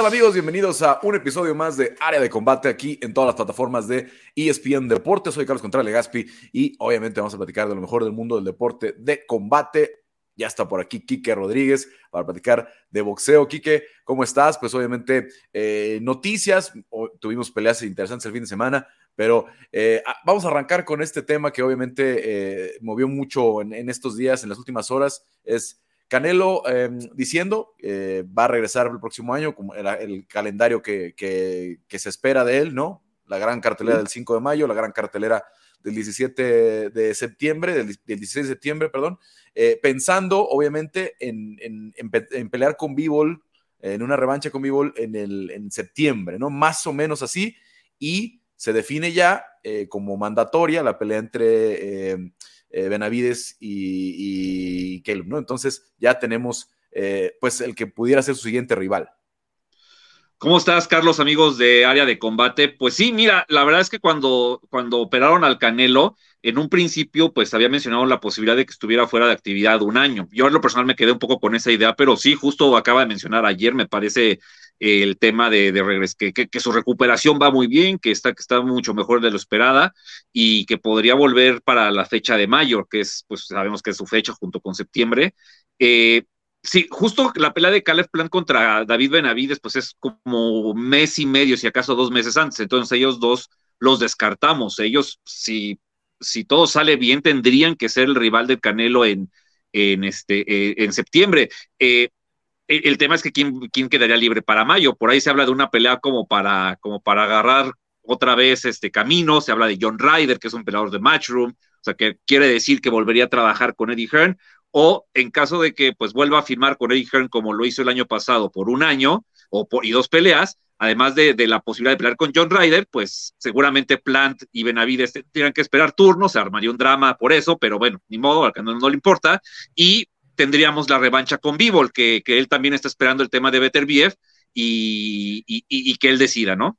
tal amigos? Bienvenidos a un episodio más de Área de Combate aquí en todas las plataformas de ESPN Deportes. Soy Carlos Contreras Legaspi y obviamente vamos a platicar de lo mejor del mundo del deporte de combate. Ya está por aquí Quique Rodríguez para platicar de boxeo. Quique, ¿cómo estás? Pues obviamente eh, noticias, tuvimos peleas interesantes el fin de semana, pero eh, vamos a arrancar con este tema que obviamente eh, movió mucho en, en estos días, en las últimas horas, es Canelo em, diciendo eh, va a regresar el próximo año, como el, calendario que, se espera de él, ¿no? La gran cartelera del 5 de mayo, la gran cartelera del 17 de septiembre, del, 16 de septiembre, perdón, eh, pensando obviamente en, pelear con Bivol, en una revancha con Bivol en, en septiembre, ¿no? Más o menos así, y se define ya eh, como mandatoria la pelea entre eh, Benavides y, y ¿no? Entonces ya tenemos eh, pues el que pudiera ser su siguiente rival. ¿Cómo estás, Carlos, amigos de área de combate? Pues sí, mira, la verdad es que cuando, cuando operaron al Canelo, en un principio, pues había mencionado la posibilidad de que estuviera fuera de actividad un año. Yo en lo personal me quedé un poco con esa idea, pero sí, justo acaba de mencionar ayer, me parece el tema de, de que, su recuperación va muy bien, que está, que está mucho mejor de lo esperada y que podría volver para la fecha de mayo, que es, pues sabemos que es su fecha junto con septiembre. Eh, sí, justo la pelea de Caleb Plant contra David Benavides, pues es como mes y medio, si acaso dos meses antes. Entonces ellos dos los descartamos. Ellos, si, si todo sale bien, tendrían que ser el rival del Canelo en, en, este, eh, en septiembre. Eh, el tema es que ¿quién, quedaría libre para mayo. Por ahí se habla de una pelea como para, como para agarrar otra vez este camino. Se habla de John Ryder, que es un peleador de Matchroom. O sea, que quiere decir que volvería a trabajar con Eddie Hearn. O en caso de que pues vuelva a firmar con Eddie Hearn como lo hizo el año pasado por un año o por, y dos peleas, además de, de, la posibilidad de pelear con John Ryder, pues seguramente Plant y Benavides tendrían que esperar turnos, se armaría un drama por eso, pero bueno, ni modo, al no, no le importa. Y tendríamos la revancha con Bivol, que, que él también está esperando el tema de Beterbiev y, y, y, que él decida, ¿no?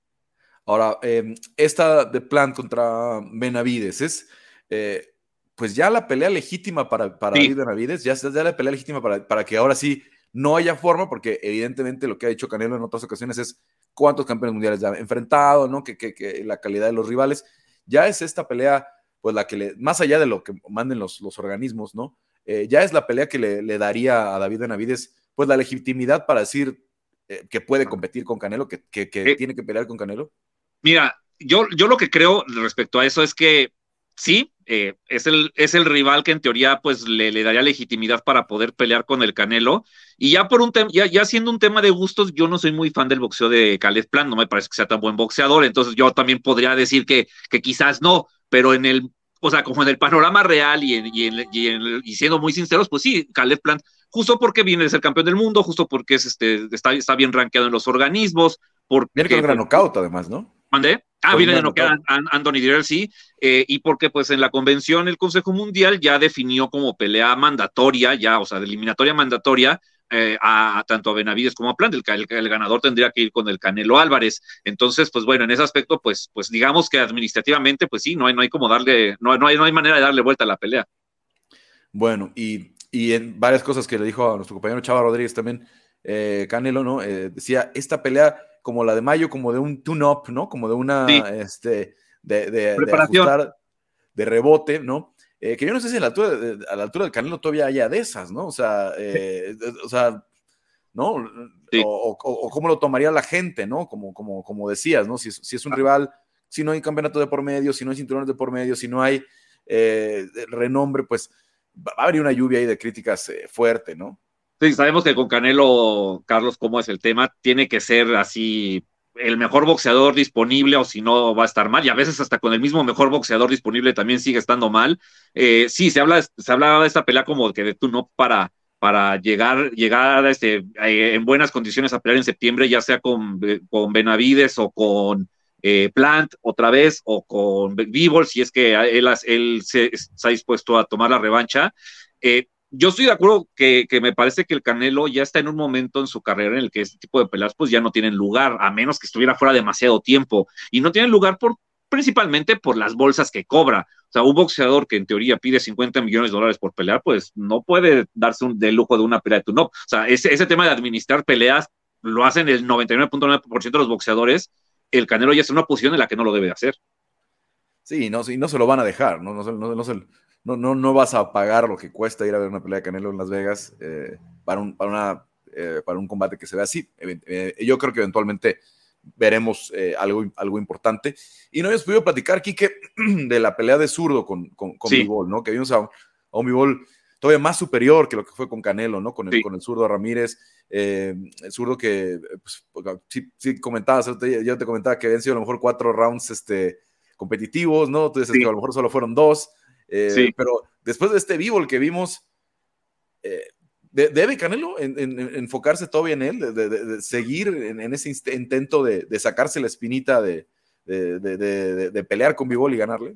Ahora, em, esta de plan contra Benavides es, eh, pues ya la pelea legítima para, para Benavides, ya, ya la pelea legítima para, para que ahora sí no haya forma, porque evidentemente lo que ha dicho Canelo en otras ocasiones es cuántos campeones mundiales ya ha enfrentado, ¿no? Que, que, que, la calidad de los rivales. Ya es esta pelea, pues la que le, más allá de lo que manden los, los organismos, ¿no? Eh, ya es la pelea que le, daría a David Benavides, pues la legitimidad para decir eh, que puede competir con Canelo, que, eh, tiene que pelear con Canelo. Mira, yo, yo lo que creo respecto a eso es que sí, es, el, es el rival que en teoría pues le, le, daría legitimidad para poder pelear con el Canelo. Y ya por un tema, ya, ya siendo un tema de gustos, yo no soy muy fan del boxeo de Caleb Plan, no me parece que sea tan buen boxeador, entonces yo también podría decir que, que quizás no, pero en el o sea, como en el panorama real y, y, siendo muy sinceros, pues sí, Caleb Plant, justo porque viene de ser campeón del mundo, justo porque es, este, está, está bien rankeado en los organismos. Porque, viene con un gran knockout, además, ¿no? ¿Mandé? Ah, viene de knockout Anthony Dirrell, sí, eh, y porque pues en la convención el Consejo Mundial ya definió como pelea mandatoria, ya, o sea, de eliminatoria mandatoria, eh, a, tanto a Benavides como a Plant. El, el, ganador tendría que ir con el Canelo Álvarez. Entonces, pues bueno, en ese aspecto, pues, pues digamos que administrativamente, pues sí, no hay, no hay como darle, no, no, hay, no hay manera de darle vuelta a la pelea. Bueno, y, y en varias cosas que le dijo a nuestro compañero Chava Rodríguez también, eh, Canelo, ¿no? Eh, decía, esta pelea como la de Mayo, como de un tune-up, ¿no? Como de una, este, de, de, de, de rebote, ¿no? Eh, que yo no sé si a la, altura, a la altura del Canelo todavía haya de esas, ¿no? O sea, eh, o sea, ¿no? O, cómo lo tomaría la gente, ¿no? Como, como, como decías, ¿no? Si, si, es un rival, si no hay campeonato de por medio, si no hay cinturones de por medio, si no hay eh, renombre, pues va a haber una lluvia ahí de críticas fuerte, ¿no? Sí, sabemos que con Canelo, Carlos, cómo es el tema, tiene que ser así el mejor boxeador disponible o si no va a estar mal. Y a veces hasta con el mismo mejor boxeador disponible también sigue estando mal. Eh, sí, se habla, se hablaba de esta pelea como que de tú no para, para llegar, llegar este, eh, en buenas condiciones a pelear en septiembre, ya sea con, con Benavides o con eh, Plant otra vez o con Vivol, si es que él, él se, está dispuesto a tomar la revancha yo estoy de acuerdo que, me parece que el Canelo ya está en un momento en su carrera en el que este tipo de peleas pues ya no tienen lugar, a menos que estuviera fuera demasiado tiempo. Y no tienen lugar por, principalmente por las bolsas que cobra. O sea, un boxeador que en teoría pide 50 millones de dólares por pelear, pues no puede darse un, de lujo de una pelea de tu no. O sea, ese, ese tema de administrar peleas lo hacen el 99.9% de los boxeadores, el Canelo ya está en una posición en la que no lo debe hacer. Sí, no, sí, no se lo van a dejar, no, no, no, no, no, vas a pagar lo que cuesta ir a ver una pelea de Canelo en Las Vegas eh, para, un, para, una, eh, para un combate que se vea así. Eh, yo creo que eventualmente veremos algo, algo importante. Y no habíamos podido platicar, Quique, de la pelea de zurdo con, con, con ¿no? Que vimos a, a un Bivol todavía más superior que lo que fue con Canelo, ¿no? Con el, con el zurdo Ramírez, eh, el zurdo que, pues, sí, sí, comentabas, yo te comentaba que habían sido a lo mejor cuatro rounds este, competitivos, ¿no? Tú dices que a lo mejor solo fueron dos, eh, pero después de este vivo, el que vimos, eh, ¿debe Canelo enfocarse todavía en él, de, seguir en, ese intento de, sacarse la espinita de, pelear con Bivol y ganarle?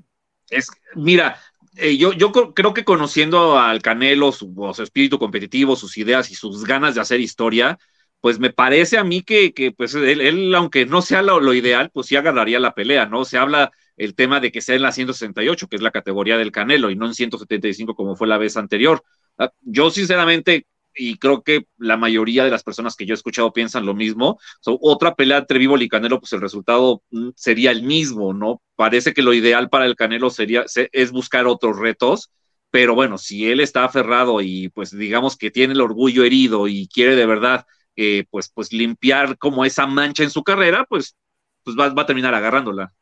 Es, mira, eh, yo, yo creo que conociendo al Canelo, su, espíritu competitivo, sus ideas y sus ganas de hacer historia, pues me parece a mí que, pues él, aunque no sea lo, ideal, pues sí agarraría la pelea, ¿no? Se habla el tema de que sea en la 168, que es la categoría del Canelo, y no en 175 como fue la vez anterior. Ah, yo sinceramente y creo que la mayoría de las personas que yo he escuchado piensan lo mismo. otra pelea entre Vivo y Canelo, pues el resultado mm, sería el mismo, ¿no? Parece que lo ideal para el Canelo sería es buscar otros retos, pero bueno, si él está aferrado y pues digamos que tiene el orgullo herido y quiere de verdad eh, pues, pues limpiar como esa mancha en su carrera, pues, pues va, a terminar agarrándola.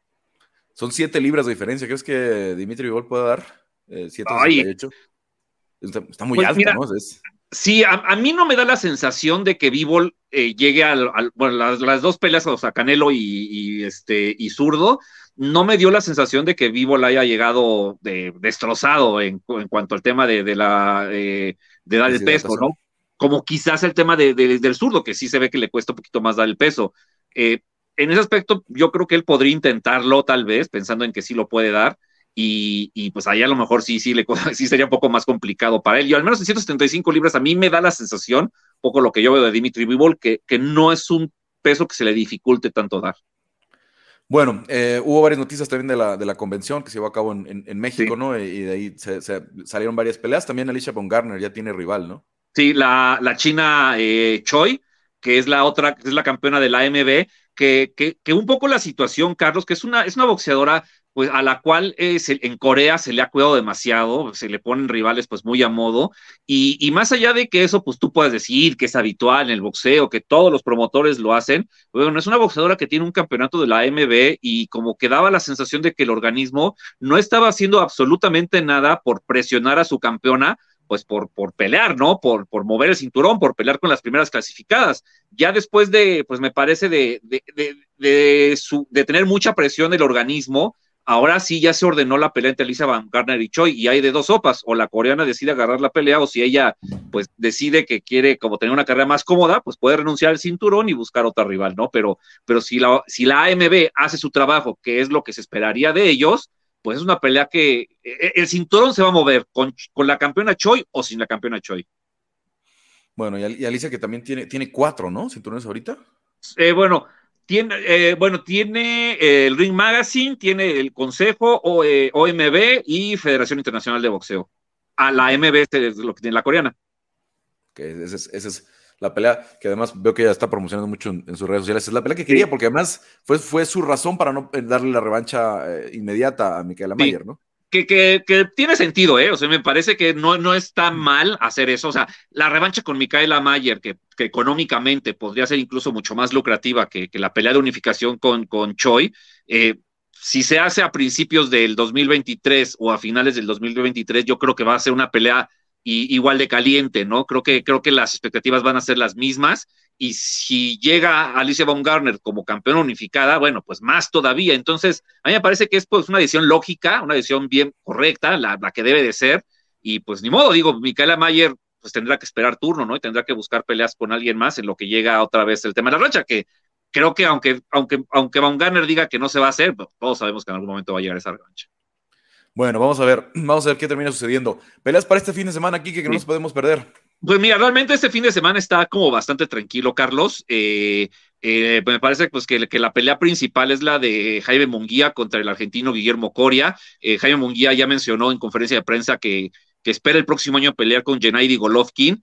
Son siete libras de diferencia. ¿Crees que Dimitri Vivol puede dar? Eh, siete Está, está, muy pues alto, ¿no? Es... Sí, a, mí no me da la sensación de que Bivol eh, llegue al, bueno, las, dos peleas, o sea, Canelo y, este y Zurdo, no me dio la sensación de que Bivol haya llegado destrozado en, cuanto al tema de, la eh, de dar el peso, ¿no? Como quizás el tema del zurdo, que sí se ve que le cuesta un poquito más dar el peso. Eh, en ese aspecto, yo creo que él podría intentarlo, tal vez, pensando en que sí lo puede dar y, pues ahí a lo mejor sí, sí, le, sí sería un poco más complicado para él. Y al menos en 175 libras a mí me da la sensación, poco lo que yo veo de Dimitri Vivol, que, que no es un peso que se le dificulte tanto dar. Bueno, eh, hubo varias noticias también de la, de la convención que se llevó a cabo en, en, México, ¿no? Y de ahí se, salieron varias peleas. También Alicia Von Garner ya tiene rival, ¿no? Sí, la, la china eh, Choi, que es la otra, que es la campeona de la AMB, que, que, un poco la situación, Carlos, que es una, es una boxeadora pues a la cual en Corea se le ha cuidado demasiado, se le ponen rivales pues muy a modo, y, más allá de que eso pues tú puedes decir que es habitual en el boxeo, que todos los promotores lo hacen, bueno, es una boxeadora que tiene un campeonato de la AMB y como que daba la sensación de que el organismo no estaba haciendo absolutamente nada por presionar a su campeona, pues por, por pelear, ¿no? Por, por mover el cinturón, por pelear con las primeras clasificadas. Ya después de, pues me parece de, de, de, su, de tener mucha presión el organismo, Ahora sí ya se ordenó la pelea entre Lisa Van Garner y Choi y hay de dos sopas, o la coreana decide agarrar la pelea o si ella pues decide que quiere como tener una carrera más cómoda, pues puede renunciar al cinturón y buscar otra rival, ¿no? Pero, pero si, la, si la AMB hace su trabajo, que es lo que se esperaría de ellos, pues es una pelea que e, e, el cinturón se va a mover con, con la campeona Choi o sin la campeona Choi. Bueno, y, Alicia que también tiene, tiene cuatro, ¿no? ¿Cinturones ahorita? Eh, bueno, tiene, eh, bueno, tiene el Ring Magazine, tiene el Consejo o, eh, OMB y Federación Internacional de Boxeo. A la MB es lo que tiene la coreana. Que esa es, la pelea que además veo que ella está promocionando mucho en, sus redes sociales. Es la pelea que quería, porque además fue, fue su razón para no darle la revancha eh, inmediata a Michaela Mayer, ¿no? que, tiene sentido, ¿eh? O sea, me parece que no, no está mal hacer eso. O sea, la revancha con Micaela Mayer, que, económicamente podría ser incluso mucho más lucrativa que, la pelea de unificación con, con Choi, eh, si se hace a principios del 2023 o a finales del 2023, yo creo que va a ser una pelea igual de caliente, ¿no? Creo que, creo que las expectativas van a ser las mismas y si llega Alicia Baumgartner como campeona unificada, bueno, pues más todavía. Entonces, a mí me parece que es pues una decisión lógica, una decisión bien correcta, la, la que debe de ser, y pues ni modo, digo, Micaela Mayer pues tendrá que esperar turno, ¿no? Y tendrá que buscar peleas con alguien más en lo que llega otra vez el tema de la racha, que creo que aunque, aunque, aunque Baumgartner diga que no se va a hacer, pues, todos sabemos que en algún momento va a llegar esa revancha. Bueno, vamos a ver, vamos a ver qué termina sucediendo. Peleas para este fin de semana, aquí que no nos podemos perder. Pues mira, realmente este fin de semana está como bastante tranquilo, Carlos. Eh, eh, me parece pues que, que, la pelea principal es la de Jaime Munguía contra el argentino Guillermo Coria. Eh, Jaime Munguía ya mencionó en conferencia de prensa que, que espera el próximo año pelear con Gennady Golovkin.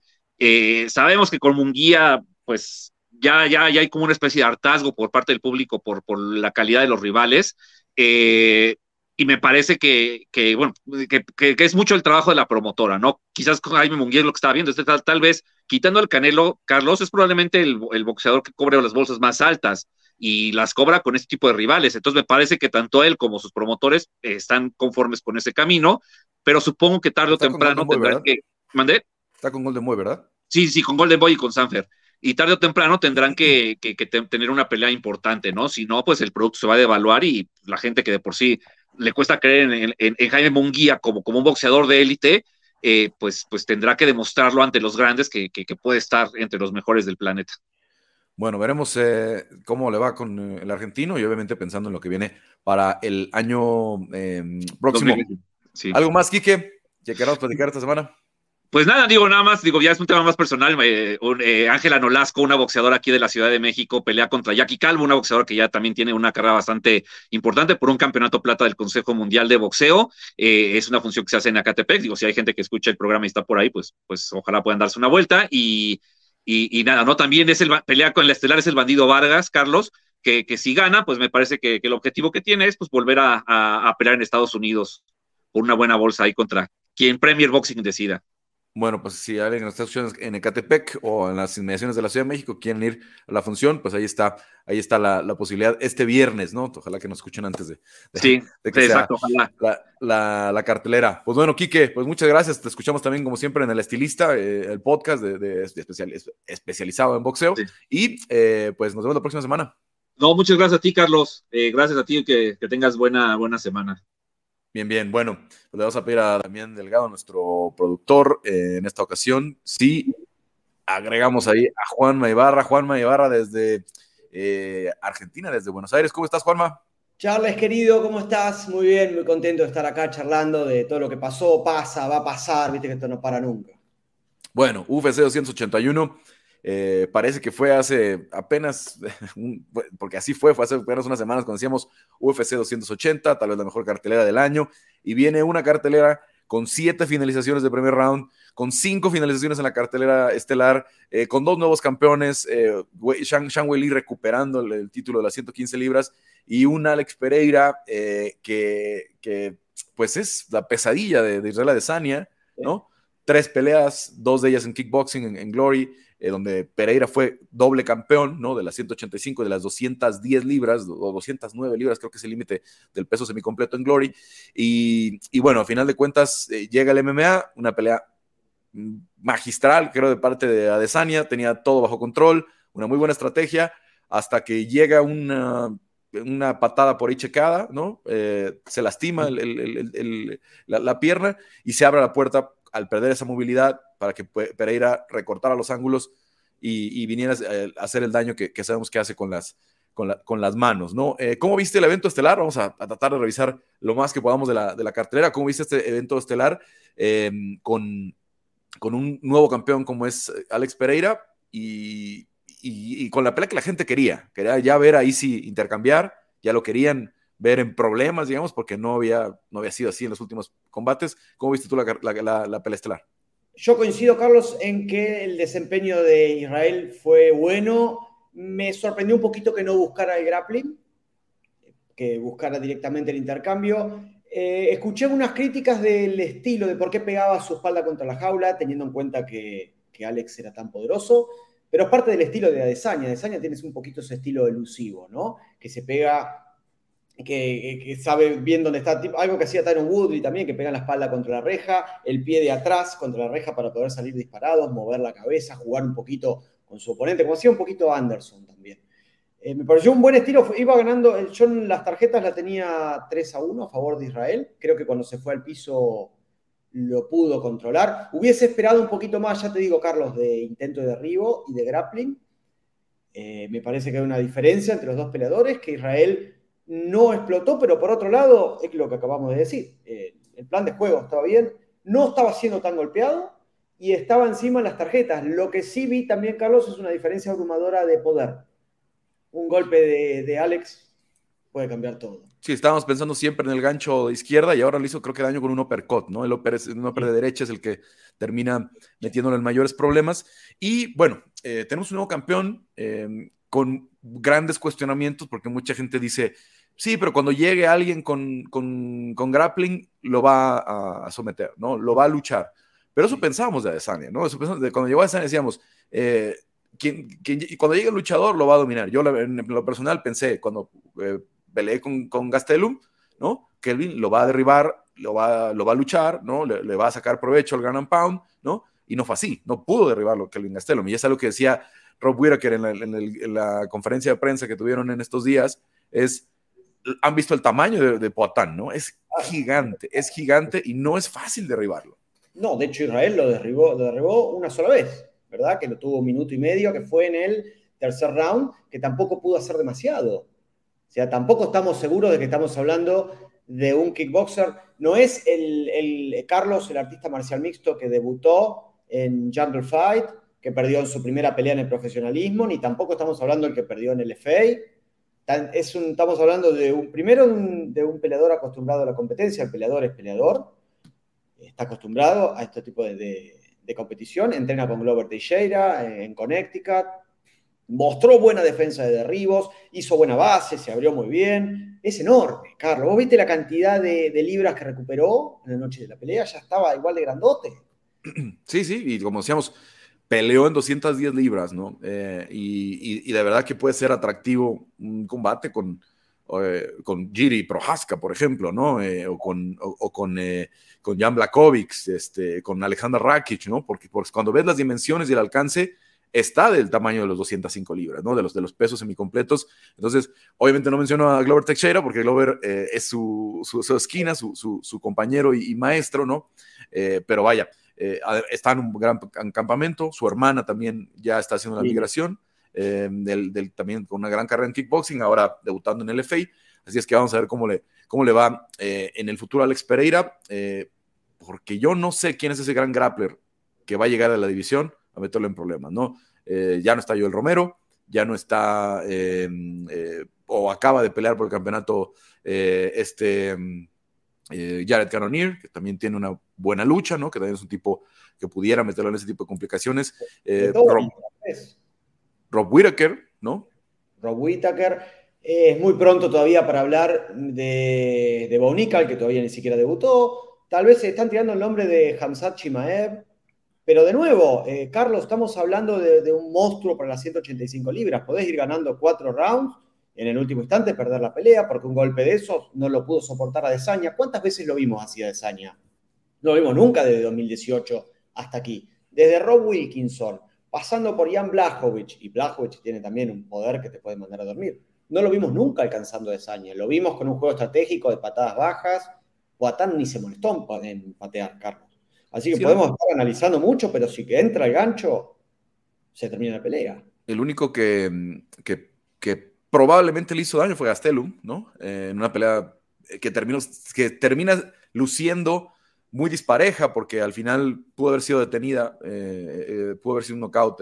sabemos que con Munguía, pues ya, ya, ya hay como una especie de hartazgo por parte del público por, por la calidad de los rivales. Eh, y me parece que, que bueno, que, que, es mucho el trabajo de la promotora, ¿no? Quizás con Jaime Munguía lo que estaba viendo, este, tal, tal vez quitando al Canelo, Carlos es probablemente el, el boxeador que cobre las bolsas más altas y las cobra con este tipo de rivales. Entonces me parece que tanto él como sus promotores están conformes con ese camino, pero supongo que tarde o temprano tendrán que... ¿Mandé? Está con Golden Boy, ¿verdad? Sí, sí, con Golden Boy y con Sanfer y tarde o temprano tendrán que, que, que, tener una pelea importante, ¿no? Si no, pues el producto se va a devaluar y la gente que de por sí le cuesta creer en, en, en Jaime Munguía como, como un boxeador de élite, eh, pues, pues tendrá que demostrarlo ante los grandes que, que, que, puede estar entre los mejores del planeta. Bueno, veremos eh, cómo le va con eh, el argentino y obviamente pensando en lo que viene para el año em, próximo. Sí. ¿Algo más, Quique, que queramos platicar esta semana? Pues nada, digo nada más, digo, ya es un tema más personal. Eh, eh, Ángela Nolasco, una boxeadora aquí de la Ciudad de México, pelea contra Jackie Calvo, una boxeadora que ya también tiene una carrera bastante importante por un campeonato plata del Consejo Mundial de Boxeo. Eh, es una función que se hace en Acatepec. Digo, si hay gente que escucha el programa y está por ahí, pues, pues ojalá puedan darse una vuelta. Y, y, nada, ¿no? También es el pelea con el estelar, es el bandido Vargas, Carlos, que, que si gana, pues me parece que, el objetivo que tiene es pues volver a, a, a pelear en Estados Unidos por una buena bolsa ahí contra quien Premier Boxing decida. Bueno, pues si alguien nos está escuchando en Ecatepec o en las inmediaciones de la Ciudad de México quieren ir a la función, pues ahí está, ahí está la, la posibilidad este viernes, ¿no? Ojalá que nos escuchen antes de, de, sí, de que sí, exacto, ojalá. La, la, la, cartelera. Pues bueno, Quique, pues muchas gracias. Te escuchamos también, como siempre, en El Estilista, eh, el podcast de, de especial, especializado en boxeo. Sí. Y eh, pues nos vemos la próxima semana. No, muchas gracias a ti, Carlos. Eh, gracias a ti, que, que tengas buena, buena semana. Bien, bien. Bueno, pues le vamos a pedir a Damián Delgado, nuestro productor, eh, en esta ocasión, si agregamos ahí a Juanma Ibarra. Juanma Ibarra desde eh, Argentina, desde Buenos Aires. ¿Cómo estás, Juanma? Charles, querido, ¿cómo estás? Muy bien, muy contento de estar acá charlando de todo lo que pasó, pasa, va a pasar, viste que esto no para nunca. Bueno, UFC 281 eh, parece que fue hace apenas, porque así fue, fue hace apenas unas semanas cuando decíamos UFC 280, tal vez la mejor cartelera del año, y viene una cartelera con siete finalizaciones de primer round, con cinco finalizaciones en la cartelera estelar, eh, con dos nuevos campeones, eh, Shang, Shang Wei Li recuperando el, el, título de las 115 libras, y un Alex Pereira eh, que, que, pues es la pesadilla de, de Israel Adesanya, ¿no? Tres peleas, dos de ellas en kickboxing, en, en Glory, eh, donde Pereira fue doble campeón, ¿no? De las 185, de las 210 libras, o 209 libras, creo que es el límite del peso semicompleto en Glory. Y, bueno, a final de cuentas eh, llega el MMA, una pelea magistral, creo, de parte de Adesanya, tenía todo bajo control, una muy buena estrategia, hasta que llega una, patada por ahí checada, ¿no? Eh, se lastima la, la pierna y se abre la puerta al perder esa movilidad para que Pereira recortara los ángulos y, viniera a hacer el daño que, sabemos que hace con las, con, la, con las manos, ¿no? Eh, ¿Cómo viste el evento estelar? Vamos a, tratar de revisar lo más que podamos de la, de la cartelera. ¿Cómo viste este evento estelar eh, con, con un nuevo campeón como es Alex Pereira y, y, y, con la pelea que la gente quería? Quería ya ver ahí si intercambiar, ya lo querían ver en problemas, digamos, porque no había, no había sido así en los últimos combates. ¿Cómo viste tú la, la, la, la pelea estelar? Yo coincido, Carlos, en que el desempeño de Israel fue bueno. Me sorprendió un poquito que no buscara el grappling, que buscara directamente el intercambio. Eh, escuché unas críticas del estilo, de por qué pegaba su espalda contra la jaula, teniendo en cuenta que, que Alex era tan poderoso, pero es parte del estilo de Adesanya. Adesanya tiene un poquito ese estilo elusivo, ¿no? Que se pega que, sabe bien dónde está, algo que hacía Tyron Woodley también, que pega la espalda contra la reja, el pie de atrás contra la reja para poder salir disparados, mover la cabeza, jugar un poquito con su oponente, como hacía un poquito Anderson también. Eh, me pareció un buen estilo, iba ganando, yo en las tarjetas la tenía 3 a 1 a favor de Israel, creo que cuando se fue al piso lo pudo controlar. Hubiese esperado un poquito más, ya te digo, Carlos, de intento de derribo y de grappling. Eh, me parece que hay una diferencia entre los dos peleadores, que Israel no explotó, pero por otro lado, es lo que acabamos de decir, eh, el plan de juego estaba bien, no estaba siendo tan golpeado y estaba encima en las tarjetas. Lo que sí vi también, Carlos, es una diferencia abrumadora de poder. Un golpe de, de Alex puede cambiar todo. Sí, estábamos pensando siempre en el gancho de izquierda y ahora lo hizo creo que daño con un uppercut, ¿no? El upper, un upper de derecha es el que termina metiéndole en mayores problemas. Y bueno, eh, tenemos un nuevo campeón eh, con grandes cuestionamientos porque mucha gente dice, sí, pero cuando llegue alguien con, con, con grappling lo va a, someter, ¿no? Lo va a luchar. Pero eso pensábamos de Adesanya, ¿no? Eso cuando llegó Adesanya decíamos, eh, cuando llegue el luchador lo va a dominar. Yo en lo personal pensé, cuando peleé con, con Gastelum, ¿no? Kelvin lo va a derribar, lo va, lo va a luchar, ¿no? Le, va a sacar provecho al Grand Pound, ¿no? Y no fue así, no pudo derribarlo Kelvin Gastelum. Y es algo que decía Rob Whittaker en la, en, la, conferencia de prensa que tuvieron en estos días, es, han visto el tamaño de, de Poatán, ¿no? Es gigante, es gigante y no es fácil derribarlo. No, de hecho Israel lo derribó, lo derribó una sola vez, ¿verdad? Que lo tuvo un minuto y medio, que fue en el tercer round, que tampoco pudo hacer demasiado. O sea, tampoco estamos seguros de que estamos hablando de un kickboxer. No es el, Carlos, el artista marcial mixto que debutó en Jungle Fight, que perdió en su primera pelea en el profesionalismo, ni tampoco estamos hablando del que perdió en el FA. Es estamos hablando de un, primero de un peleador acostumbrado a la competencia, el peleador es peleador, está acostumbrado a este tipo de, de competición, entrena con Glover Teixeira en Connecticut, mostró buena defensa de derribos, hizo buena base, se abrió muy bien. Es enorme, Carlos. ¿Vos viste la cantidad de, libras que recuperó en la noche de la pelea? Ya estaba igual de grandote. Sí, sí, y como decíamos, peleó en 210 libras, ¿no? Eh, y, de verdad que puede ser atractivo un combate con, eh, con Giri Prohaska, por ejemplo, ¿no? Eh, o con, con, con Jan Blakovic, este, con Alejandra Rakic, ¿no? Porque, porque cuando ves las dimensiones y el alcance está del tamaño de los 205 libras, ¿no? De los, de los pesos semicompletos. Entonces, obviamente no menciono a Glover Teixeira porque Glover eh, es su, su, esquina, su, su, compañero y, maestro, ¿no? Eh, pero vaya, eh, está en un gran campamento, su hermana también ya está haciendo la migración, del, también con una gran carrera en kickboxing, ahora debutando en el FA. Así es que vamos a ver cómo le, cómo le va en el futuro a Alex Pereira, porque yo no sé quién es ese gran grappler que va a llegar a la división a meterlo en problemas, ¿no? Eh, ya no está Joel Romero, ya no está, eh, o acaba de pelear por el campeonato eh, Jared Cannonier, que también tiene una buena lucha, ¿no? Que también es un tipo que pudiera meterlo en ese tipo de complicaciones. Rob, Whittaker, ¿no? Rob Whittaker. es muy pronto todavía para hablar de, de Bonical, que todavía ni siquiera debutó. Tal vez se están tirando el nombre de Hamzat Chimaev, pero de nuevo, eh, Carlos, estamos hablando de, un monstruo para las 185 libras. Podés ir ganando cuatro rounds en el último instante, perder la pelea, porque un golpe de esos no lo pudo soportar a Desaña. ¿Cuántas veces lo vimos así a Desaña? No lo vimos nunca desde 2018 hasta aquí. Desde Rob Wilkinson, pasando por Jan Blachowicz, y Blachowicz tiene también un poder que te puede mandar a dormir. No lo vimos nunca alcanzando a Desaña. Lo vimos con un juego estratégico de patadas bajas. Boatán ni se molestó en patear, Carlos. Así que podemos estar analizando mucho, pero si que entra el gancho, se termina la pelea. El único que, que, probablemente le hizo daño fue Gastelum, ¿no? Eh, en una pelea que, terminó, que termina luciendo muy dispareja porque al final pudo haber sido detenida, eh, eh, pudo haber sido un knockout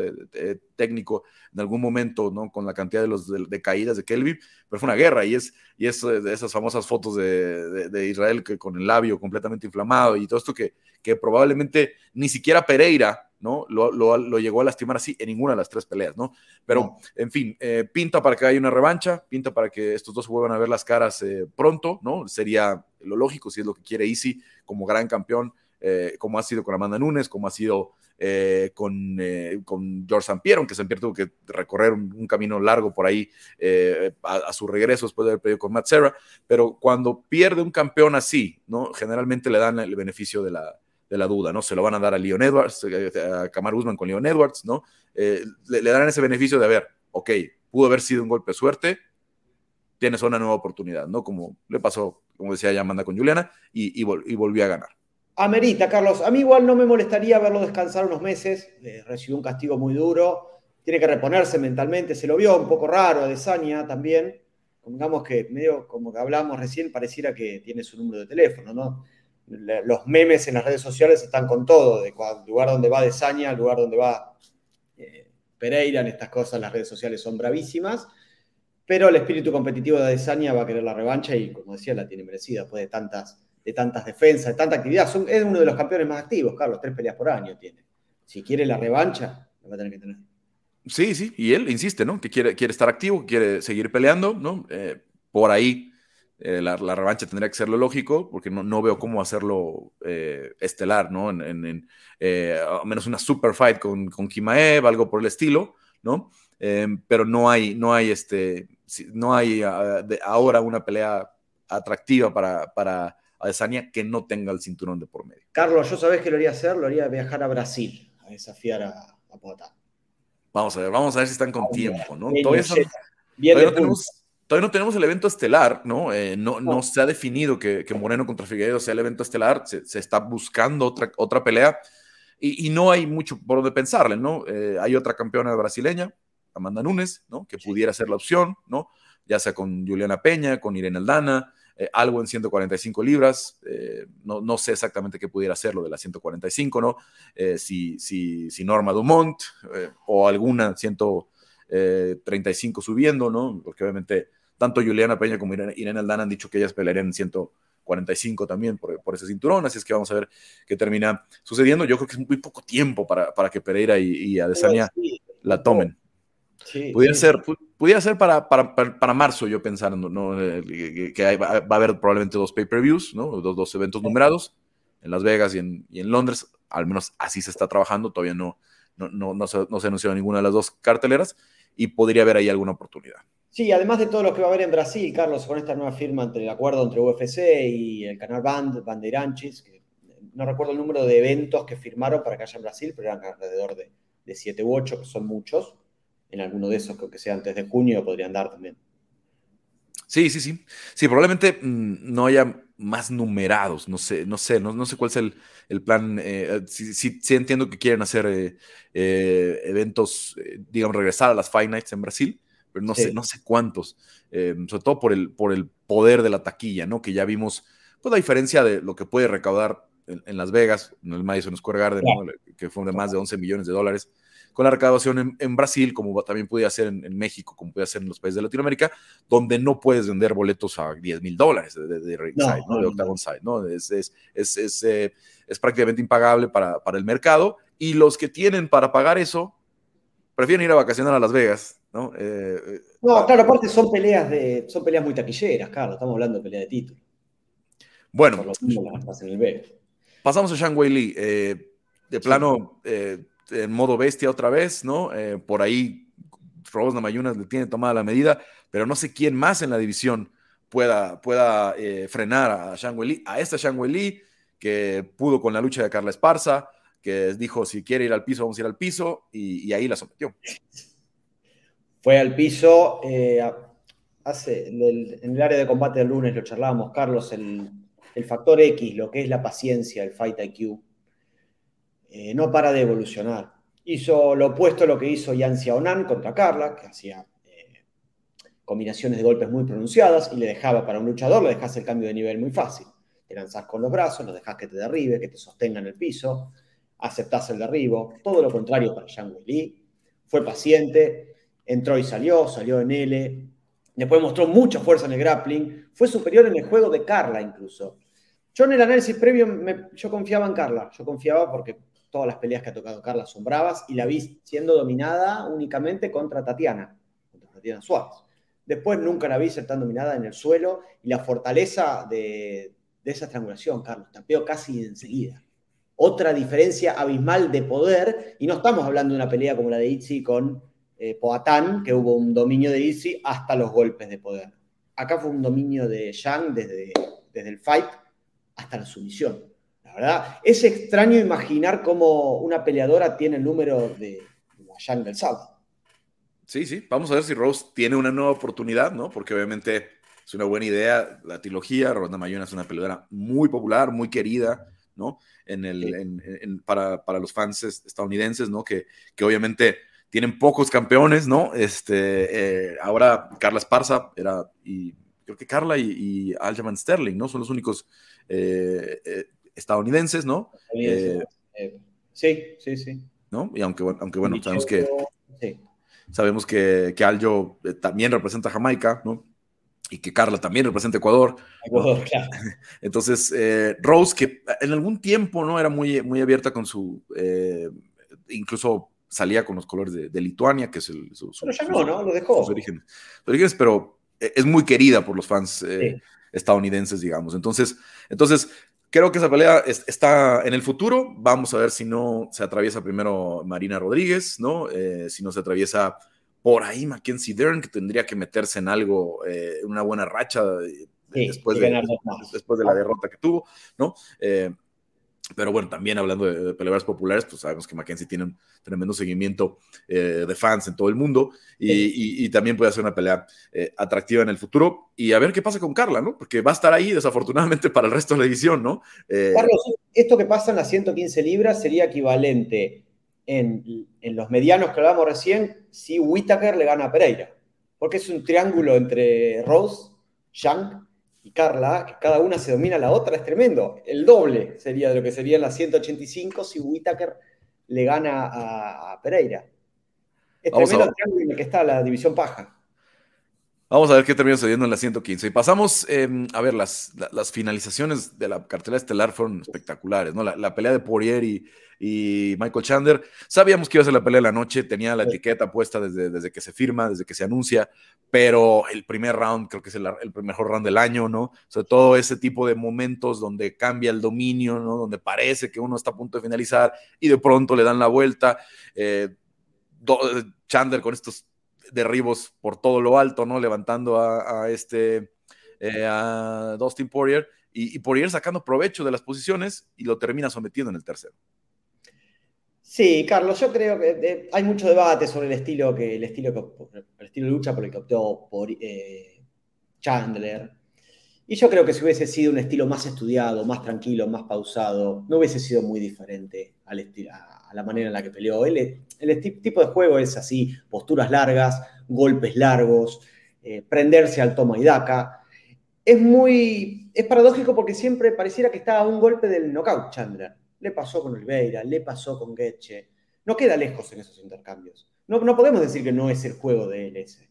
técnico en algún momento, ¿no? Con la cantidad de, los, de, caídas de Kelvin, pero fue una guerra y es, y es de esas famosas fotos de, de, Israel que con el labio completamente inflamado y todo esto que, que probablemente ni siquiera Pereira, ¿no? Lo, lo, lo, llegó a lastimar así en ninguna de las tres peleas, ¿no? Pero, en fin, eh, pinta para que haya una revancha, pinta para que estos dos vuelvan a ver las caras pronto, ¿no? Sería lo lógico si es lo que quiere Easy como gran campeón, eh, como ha sido con Amanda Nunes, como ha sido eh, con, eh, con George Sampier, aunque Sampier tuvo que recorrer un, camino largo por ahí a, su regreso después de haber perdido con Matt Serra, pero cuando pierde un campeón así, ¿no? generalmente le dan el beneficio de la, de la duda, ¿no? Se lo van a dar a Leon Edwards, a Kamar Usman con Leon Edwards, ¿no? le, le, darán ese beneficio de ver, ok, pudo haber sido un golpe de suerte, tienes una nueva oportunidad, ¿no? Como le pasó, como decía ya Amanda con Juliana, y, volvió a ganar. Amerita, Carlos. A mí igual no me molestaría verlo descansar unos meses. recibió un castigo muy duro. Tiene que reponerse mentalmente. Se lo vio un poco raro de Saña también. Digamos que medio como que hablamos recién, pareciera que tiene su número de teléfono, ¿no? Los memes en las redes sociales están con todo, de lugar donde va de Saña, lugar donde va eh, Pereira, en estas cosas las redes sociales son bravísimas. pero el espíritu competitivo de Adesanya va a querer la revancha y, como decía, la tiene merecida después de tantas, de tantas defensas, de tanta actividad. es uno de los campeones más activos, Carlos, tres peleas por año tiene. Si quiere la revancha, la va a tener que tener. Sí, sí, y él insiste, ¿no? Que quiere, quiere estar activo, quiere seguir peleando, ¿no? Eh, por ahí eh, la, revancha tendría que ser lo lógico, porque no, no veo cómo hacerlo eh, estelar, ¿no? En, en, a menos una super fight con, con Kimaev, algo por el estilo, ¿no? pero no hay, no hay este, no hay ah, ahora una pelea atractiva para, para Adesanya que no tenga el cinturón de por medio. Carlos, yo sabes que lo haría hacer, lo haría viajar a Brasil a desafiar a, a Vamos a ver, vamos a ver si están con tiempo, ¿no? Todavía, no tenemos, el evento estelar, ¿no? Eh, no, no, se ha definido que, Moreno contra Figueiredo sea el evento estelar, se, está buscando otra, otra pelea y, no hay mucho por donde pensarle, ¿no? Eh, hay otra campeona brasileña, Amanda Nunes, ¿no? Que pudiera ser la opción, ¿no? Ya sea con Juliana Peña, con Irene Aldana, eh, algo en 145 libras, no, no, sé exactamente qué pudiera ser lo de la 145, ¿no? Si, si, si, Norma Dumont o alguna 135 subiendo, ¿no? Porque obviamente tanto Juliana Peña como Irene, Irene Aldana han dicho que ellas pelearían en 145 también por, por, ese cinturón, así es que vamos a ver qué termina sucediendo. Yo creo que es muy poco tiempo para, para que Pereira y, y Adesanya la tomen pudiera, Ser, pudiera ser para, para, para, marzo, yo pensando, ¿no? Eh, que, va, a haber probablemente dos pay-per-views, ¿no? Dos, dos, eventos numerados en Las Vegas y en, y en, Londres. Al menos así se está trabajando. Todavía no, no, no, no, se, no se anunció ninguna de las dos carteleras y podría haber ahí alguna oportunidad. Sí, además de todo lo que va a haber en Brasil, Carlos, con esta nueva firma entre el acuerdo entre UFC y el canal Band, Bandeirantes, que no recuerdo el número de eventos que firmaron para que haya en Brasil, pero eran alrededor de, de 7 u 8, que son muchos en alguno de esos, creo que sea antes de junio, podrían dar también. Sí, sí, sí. Sí, probablemente mm, no haya más numerados, no sé, no sé, no, sé cuál es el, plan. Eh, sí, entiendo que quieren hacer eh, eh, eventos, digamos, regresar a las Five Nights en Brasil, pero no sé, no sé cuántos. sobre todo por el, por el poder de la taquilla, ¿no? Que ya vimos, pues la diferencia de lo que puede recaudar en, Las Vegas, en el Madison Square Garden, que fue de más de 11 millones de dólares con la recaudación en, Brasil, como también podía ser en, México, como puede ser en los países de Latinoamérica, donde no puedes vender boletos a 10 mil dólares de, de, de, ¿no? de Octagon Side, ¿no? Es, es, es, eh, es, prácticamente impagable para, para el mercado y los que tienen para pagar eso prefieren ir a vacacionar a Las Vegas, ¿no? Eh, eh, no, claro, aparte son peleas, de, son peleas muy taquilleras, Carlos, estamos hablando de pelea de título. Bueno, pasamos a Shang Wei Li. de plano, en modo bestia otra vez, ¿no? Eh, por ahí Robos Namayunas le tiene tomada la medida, pero no sé quién más en la división pueda, pueda eh, frenar a Shang Wei a esta Shang Wei que pudo con la lucha de Carla Esparza, que dijo si quiere ir al piso, vamos a ir al piso, y, ahí la sometió. Fue al piso, eh, hace, en el, área de combate del lunes lo charlábamos, Carlos, el, el factor X, lo que es la paciencia, el fight IQ, eh, no para de evolucionar. Hizo lo opuesto a lo que hizo Yan Xiaonan contra Carla, que hacía eh, combinaciones de golpes muy pronunciadas y le dejaba para un luchador, le dejas el cambio de nivel muy fácil. Te lanzás con los brazos, lo dejas que te derribe, que te sostenga en el piso, aceptás el derribo. Todo lo contrario para Yang Li. Fue paciente, entró y salió, salió en L. Después mostró mucha fuerza en el grappling. Fue superior en el juego de Carla incluso. Yo en el análisis previo yo confiaba en Carla. Yo confiaba porque todas las peleas que ha tocado Carla son bravas y la vi siendo dominada únicamente contra Tatiana, contra Tatiana Suárez. Después nunca la vi ser tan dominada en el suelo y la fortaleza de, esa estrangulación, Carlos, tapeó casi enseguida. Otra diferencia abismal de poder, y no estamos hablando de una pelea como la de Itzi con eh, Poatán, que hubo un dominio de Itzi hasta los golpes de poder. Acá fue un dominio de Yang desde, desde el fight hasta la sumisión es extraño imaginar cómo una peleadora tiene el número de Yang del sábado. Sí, sí, vamos a ver si Rose tiene una nueva oportunidad, ¿no? Porque obviamente es una buena idea la trilogía. Ronda Mayuna es una peleadora muy popular, muy querida, ¿no? En el, para, los fans estadounidenses, ¿no? Que, que obviamente tienen pocos campeones, ¿no? Este, eh, ahora Carla Esparza era, y creo que Carla y, y Sterling, ¿no? Son los únicos eh, eh, estadounidenses, ¿no? Sí, sí, sí. ¿No? Y aunque, aunque bueno, sabemos que, Sabemos que, que Aljo también representa Jamaica, ¿no? Y que Carla también representa Ecuador. Ecuador, claro. Entonces, eh, Rose, que en algún tiempo, ¿no? Era muy, muy abierta con su. Eh, incluso salía con los colores de, Lituania, que es el. Su, pero ya no, ¿no? Lo dejó. Sus orígenes. orígenes, pero es muy querida por los fans estadounidenses, digamos. Entonces, entonces Creo que esa pelea está en el futuro. Vamos a ver si no se atraviesa primero Marina Rodríguez, ¿no? Eh, si no se atraviesa por ahí Mackenzie Dern, que tendría que meterse en algo, eh, una buena racha eh, después, de, después de la derrota que tuvo, ¿no? Pero bueno, también hablando de, peleadores populares, pues sabemos que Mackenzie tiene un tremendo seguimiento eh, de fans en todo el mundo y, también puede hacer una pelea eh, atractiva en el futuro. Y a ver qué pasa con Carla, ¿no? Porque va a estar ahí desafortunadamente para el resto de la edición, ¿no? Eh, Carlos, esto que pasa en las 115 libras sería equivalente en, en los medianos que hablábamos recién si Whitaker le gana a Pereira. Porque es un triángulo entre Rose, Shank y Carla, que cada una se domina a la otra, es tremendo. El doble sería de lo que serían las 185 si Whitaker le gana a, Pereira. Es tremendo el triángulo en el que está la división paja. Vamos a ver qué termina sucediendo en la 115. Y pasamos, em, a ver, las, las, finalizaciones de la cartelera estelar fueron espectaculares, ¿no? La, pelea de Poirier y, y, Michael Chandler. Sabíamos que iba a ser la pelea de la noche, tenía la etiqueta puesta desde, desde que se firma, desde que se anuncia, pero el primer round creo que es el, mejor round del año, ¿no? Sobre todo ese tipo de momentos donde cambia el dominio, ¿no? Donde parece que uno está a punto de finalizar y de pronto le dan la vuelta. Eh, Chandler con estos derribos por todo lo alto, ¿no? Levantando a, este, eh, Dustin Poirier y, y, Poirier sacando provecho de las posiciones y lo termina sometiendo en el tercero. Sí, Carlos, yo creo que eh, hay mucho debate sobre el estilo que el estilo el estilo de lucha por el que optó por eh, Chandler. Y yo creo que si hubiese sido un estilo más estudiado, más tranquilo, más pausado, no hubiese sido muy diferente al estilo, la manera en la que peleó. Él, el tipo de juego es así, posturas largas, golpes largos, eh, prenderse al toma y daca. Es muy, es paradójico porque siempre pareciera que está a un golpe del knockout Chandler. Le pasó con Oliveira, le pasó con Getche. No queda lejos en esos intercambios. No, no podemos decir que no es el juego de él ese.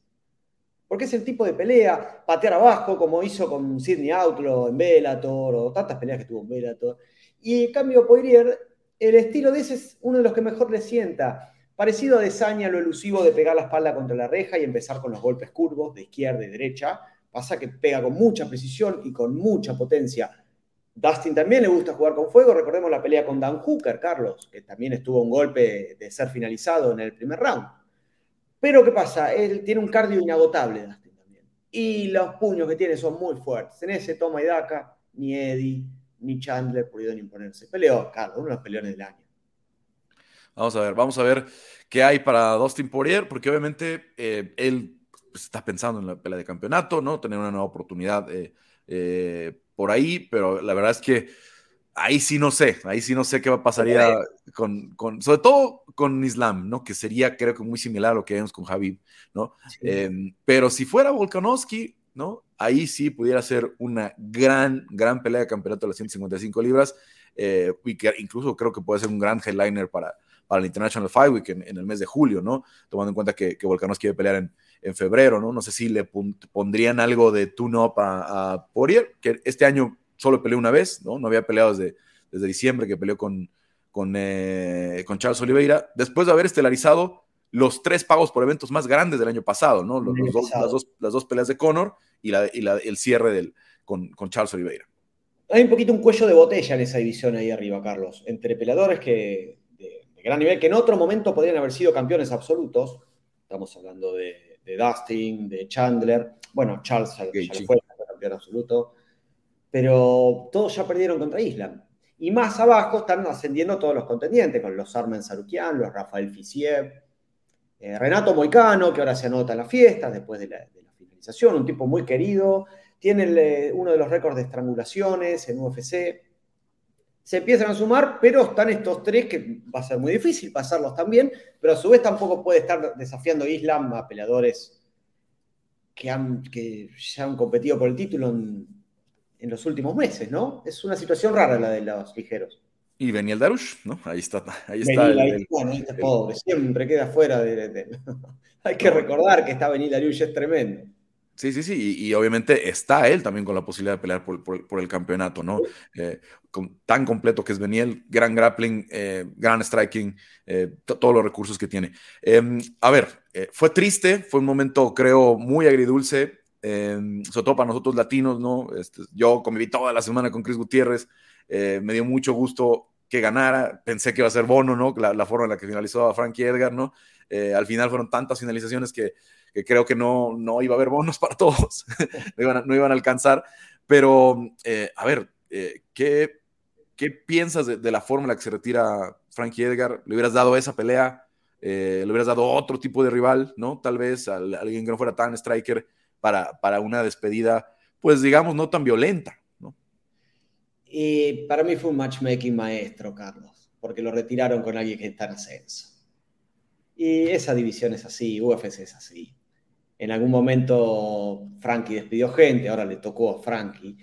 Porque es el tipo de pelea, patear abajo, como hizo con Sidney Outlaw en Bellator, o tantas peleas que tuvo en Bellator. Y en cambio, Poirier, el estilo de ese es uno de los que mejor le sienta. Parecido a Desaña, lo elusivo de pegar la espalda contra la reja y empezar con los golpes curvos de izquierda y derecha. Pasa que pega con mucha precisión y con mucha potencia. Dustin también le gusta jugar con fuego. Recordemos la pelea con Dan Hooker, Carlos, que también estuvo un golpe de ser finalizado en el primer round. Pero ¿qué pasa? Él tiene un cardio inagotable, Dustin también. Y los puños que tiene son muy fuertes. En ese toma y daca, ni Eddie, ni Chandler pudieron imponerse. Peleó, Carlos, uno de los peleones del año. Vamos a ver, vamos a ver qué hay para Dustin Poirier, porque obviamente eh, él pues, está pensando en la pelea de campeonato, ¿no? Tener una nueva oportunidad eh, eh, por ahí, pero la verdad es que ahí sí no sé, ahí sí no sé qué pasaría con, con, sobre todo con Islam, ¿no? Que sería creo que muy similar a lo que vemos con Javi, ¿no? Em, pero si fuera Volkanovski, ¿no? Ahí sí pudiera ser una gran, gran pelea de campeonato de las 155 libras, y que incluso creo que puede ser un gran headliner para, para el International Fight Week en, el mes de julio, ¿no? Tomando en cuenta que, que quiere pelear en, en, febrero, ¿no? No sé si le pondrían algo de tune-up a, Poirier, que este año solo peleó una vez, ¿no? No había peleado desde, desde diciembre que peleó con, con, eh, con Charles Oliveira, después de haber estelarizado los tres pagos por eventos más grandes del año pasado, ¿no? Los, dos, las, dos, las, dos, peleas de Conor y, la, y la, el cierre del, con, con Charles Oliveira. Hay un poquito un cuello de botella en esa división ahí arriba, Carlos, entre peleadores que gran nivel, que en otro momento podrían haber sido campeones absolutos. Estamos hablando de, Dustin, de Chandler. Bueno, Charles ya, fue campeón absoluto. Pero todos ya perdieron contra Islam. Y más abajo están ascendiendo todos los contendientes, con los Armen Sarukian, los Rafael Fisiev, eh, Renato Moicano, que ahora se anota en la fiesta después de la, finalización, un tipo muy querido. Tiene uno de los récords de estrangulaciones en UFC se empiezan a sumar, pero están estos tres que va a ser muy difícil pasarlos también, pero a su vez tampoco puede estar desafiando Islam a peleadores que, han, que ya han competido por el título en, los últimos meses, ¿no? Es una situación rara la de los ligeros. Y Beniel Darush, ¿no? Ahí está. Ahí está. el, bueno, este pobre, siempre queda fuera de. Hay que recordar que está Beniel Darush, es tremendo. Sí, sí, sí, y, obviamente está él también con la posibilidad de pelear por, el campeonato, ¿no? Eh, tan completo que es Beniel, gran grappling, eh, gran striking, eh, todos los recursos que tiene. Em, a ver, fue triste, fue un momento, creo, muy agridulce, em, sobre todo para nosotros latinos, ¿no? Este, yo conviví toda la semana con Chris Gutiérrez, me dio mucho gusto que ganara, pensé que iba a ser Bono, ¿no? La, forma en la que finalizó a Frankie Edgar, ¿no? al final fueron tantas finalizaciones que creo que no, no iba a haber bonos para todos, no, iban a, alcanzar. Pero, eh, a ver, eh, ¿qué, ¿qué, piensas de, la forma en la que se retira Frankie Edgar? ¿Le hubieras dado esa pelea? Eh, ¿Le hubieras dado otro tipo de rival, no? Tal vez a, alguien que no fuera tan striker para, para una despedida, pues digamos, no tan violenta, Y para mí fue un matchmaking maestro, Carlos, porque lo retiraron con alguien que está en ascenso. Y esa división es así, UFC es así. En algún momento Frankie despidió gente, ahora le tocó a Frankie.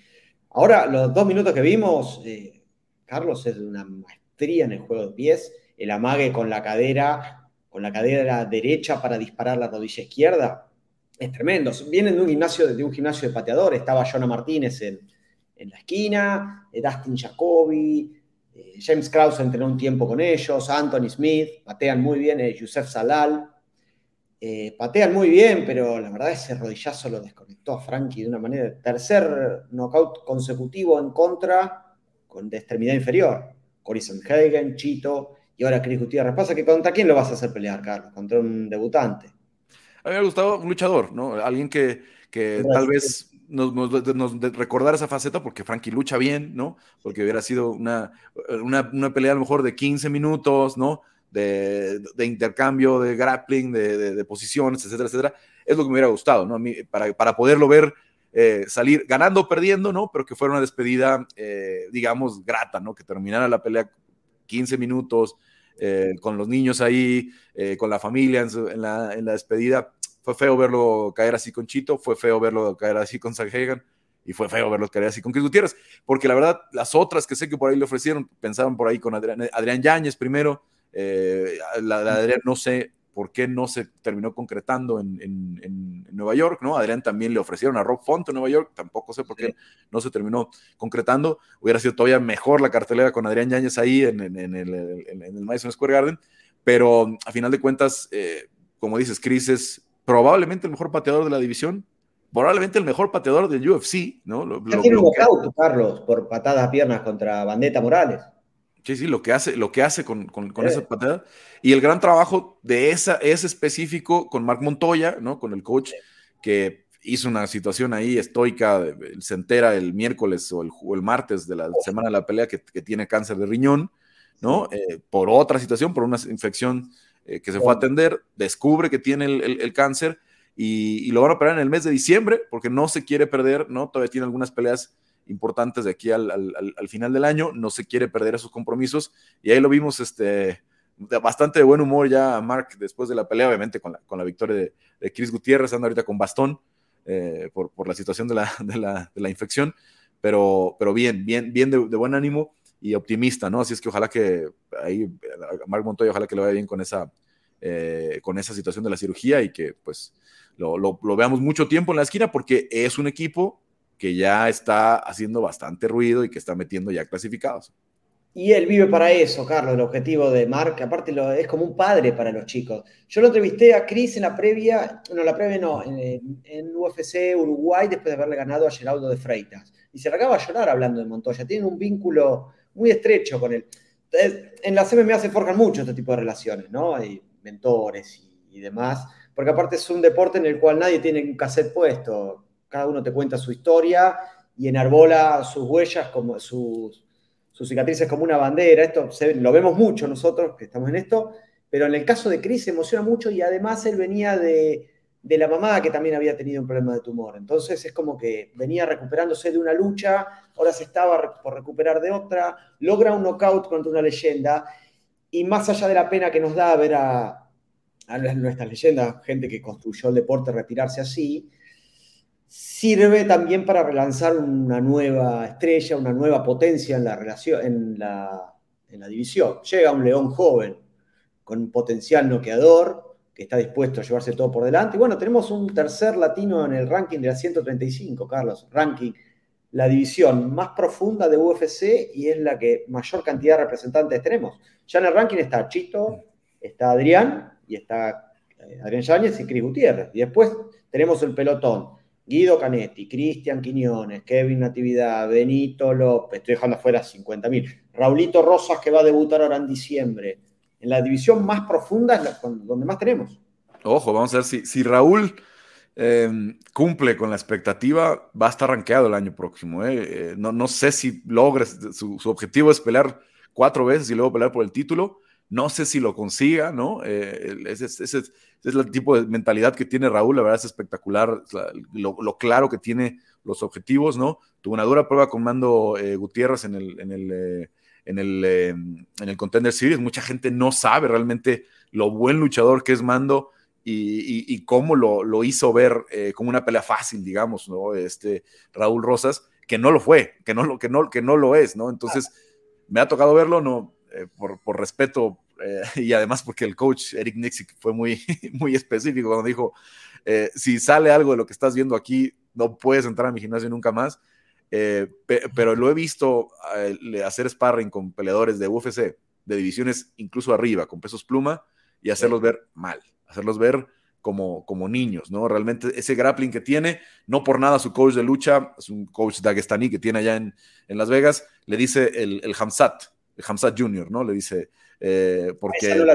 Ahora, los dos minutos que vimos, eh, Carlos es de una maestría en el juego de pies, el amague con la cadera, con la cadera derecha para disparar la rodilla izquierda, es tremendo. Vienen de un gimnasio, de un gimnasio de pateadores, estaba Jonah Martínez en, la esquina, eh, Dustin Jacoby, eh, James Krause entrenó un tiempo con ellos, Anthony Smith, patean muy bien, Yusef Salal, eh, patean muy bien, pero la verdad ese rodillazo lo desconectó a Frankie de una manera. Tercer knockout consecutivo en contra con, de extremidad inferior. Corison Hagen, Chito y ahora Chris Gutiérrez. Pasa que contra quién lo vas a hacer pelear, Carlos? Contra un debutante. A mí me ha gustado un luchador, ¿no? Alguien que, que tal vez nos, nos, recordara esa faceta porque Frankie lucha bien, ¿no? Porque hubiera sido una, una, una pelea a lo mejor de 15 minutos, ¿no? de, intercambio, de grappling, de, posiciones, etcétera, etcétera. Es lo que me hubiera gustado, ¿no? para, para poderlo ver eh, salir ganando o perdiendo, ¿no? Pero que fuera una despedida, eh, digamos, grata, ¿no? Que terminara la pelea 15 minutos, eh, con los niños ahí, con la familia en, la, en, la, despedida. Fue feo verlo caer así con Chito, fue feo verlo caer así con Hagan y fue feo verlo caer así con Chris Gutiérrez, porque la verdad, las otras que sé que por ahí le ofrecieron, pensaban por ahí con Adrián, Adrián Yáñez primero, eh, la, de Adrián no sé por qué no se terminó concretando en, en, Nueva York, ¿no? Adrián también le ofrecieron a Rob Font en Nueva York, tampoco sé por qué no se terminó concretando. Hubiera sido todavía mejor la cartelera con Adrián Yáñez ahí en, el, el, Madison Square Garden, pero a final de cuentas, eh, como dices, Chris es probablemente el mejor pateador de la división, probablemente el mejor pateador del UFC, ¿no? Lo, tiene un Carlos, por patadas a piernas contra Bandeta Morales. Sí, sí, lo que hace, lo que hace con, con, con esa patada. Y el gran trabajo de esa, ese específico con Mark Montoya, ¿no? Con el coach, que hizo una situación ahí estoica, se entera el miércoles o el, el martes de la semana de la pelea que, que tiene cáncer de riñón, ¿no? Eh, por otra situación, por una infección eh, que se fue a atender, descubre que tiene el, el, cáncer y, y, lo van a operar en el mes de diciembre porque no se quiere perder, ¿no? Todavía tiene algunas peleas importantes de aquí al, final del año, no se quiere perder esos compromisos y ahí lo vimos este, bastante de buen humor ya Mark después de la pelea, obviamente con la, con la victoria de, Chris Gutiérrez, anda ahorita con bastón eh, por, por, la situación de la, de la, de la, infección, pero, pero bien, bien, bien de, buen ánimo y optimista, ¿no? Así es que ojalá que ahí Mark Montoya, ojalá que le vaya bien con esa, eh, con esa situación de la cirugía y que pues lo, lo, lo veamos mucho tiempo en la esquina porque es un equipo que ya está haciendo bastante ruido y que está metiendo ya clasificados. Y él vive para eso, Carlos, el objetivo de Mark, aparte lo, es como un padre para los chicos. Yo lo entrevisté a Chris en la previa, no, la previa no, en, UFC Uruguay, después de haberle ganado a Geraldo de Freitas. Y se acaba a llorar hablando de Montoya. Tiene un vínculo muy estrecho con él. En la MMA se forjan mucho este tipo de relaciones, ¿no? Hay mentores y, y demás, porque aparte es un deporte en el cual nadie tiene un cassette puesto cada uno te cuenta su historia y enarbola sus huellas, como sus, sus cicatrices como una bandera. Esto lo vemos mucho nosotros que estamos en esto, pero en el caso de Chris se emociona mucho y además él venía de, la mamá que también había tenido un problema de tumor. Entonces es como que venía recuperándose de una lucha, ahora se estaba por recuperar de otra, logra un knockout contra una leyenda y más allá de la pena que nos da ver a nuestras leyendas, gente que construyó el deporte, retirarse así, sirve también para relanzar una nueva estrella, una nueva potencia en la relación, en la, en la división. Llega un León joven con un potencial noqueador que está dispuesto a llevarse todo por delante. Y bueno, tenemos un tercer latino en el ranking de la 135, Carlos. Ranking, la división más profunda de UFC y es la que mayor cantidad de representantes tenemos. Ya en el ranking está Chito, está Adrián y está eh, Adrián Yáñez y Cris Gutiérrez. Y después tenemos el pelotón. Guido Canetti, Cristian Quiñones, Kevin Natividad, Benito López, estoy dejando afuera 50.000. Raulito Rosas que va a debutar ahora en diciembre. En la división más profunda donde más tenemos. Ojo, vamos a ver si, si Raúl eh, cumple con la expectativa, va a estar rankeado el año próximo. Eh. no, no, sé si logres, su, su, objetivo es pelear cuatro veces y luego pelear por el título. No sé si lo consiga, ¿no? Eh, ese, ese, es el tipo de mentalidad que tiene Raúl, la verdad es espectacular, lo, claro que tiene los objetivos, ¿no? Tuvo una dura prueba con Mando eh, Gutiérrez en el, en el, eh, en, el, em, en el Contender Series, mucha gente no sabe realmente lo buen luchador que es Mando y, y, cómo lo, lo, hizo ver eh, como una pelea fácil, digamos, ¿no? Este Raúl Rosas, que no lo fue, que no lo, que no, que no lo es, ¿no? Entonces, me ha tocado verlo, no, por, por respeto eh, y además porque el coach Eric Nixick fue muy, muy específico cuando dijo, eh, si sale algo de lo que estás viendo aquí, no puedes entrar a mi gimnasio nunca más. Eh, pero lo he visto hacer sparring con peleadores de UFC, de divisiones incluso arriba, con pesos pluma, y hacerlos ver mal, hacerlos ver como, como niños, ¿no? Realmente ese grappling que tiene, no por nada su coach de lucha, es un coach dagestaní que tiene allá en, en Las Vegas, le dice el, el Hamzat, el Hamzat Junior, ¿no? Le dice, eh, porque,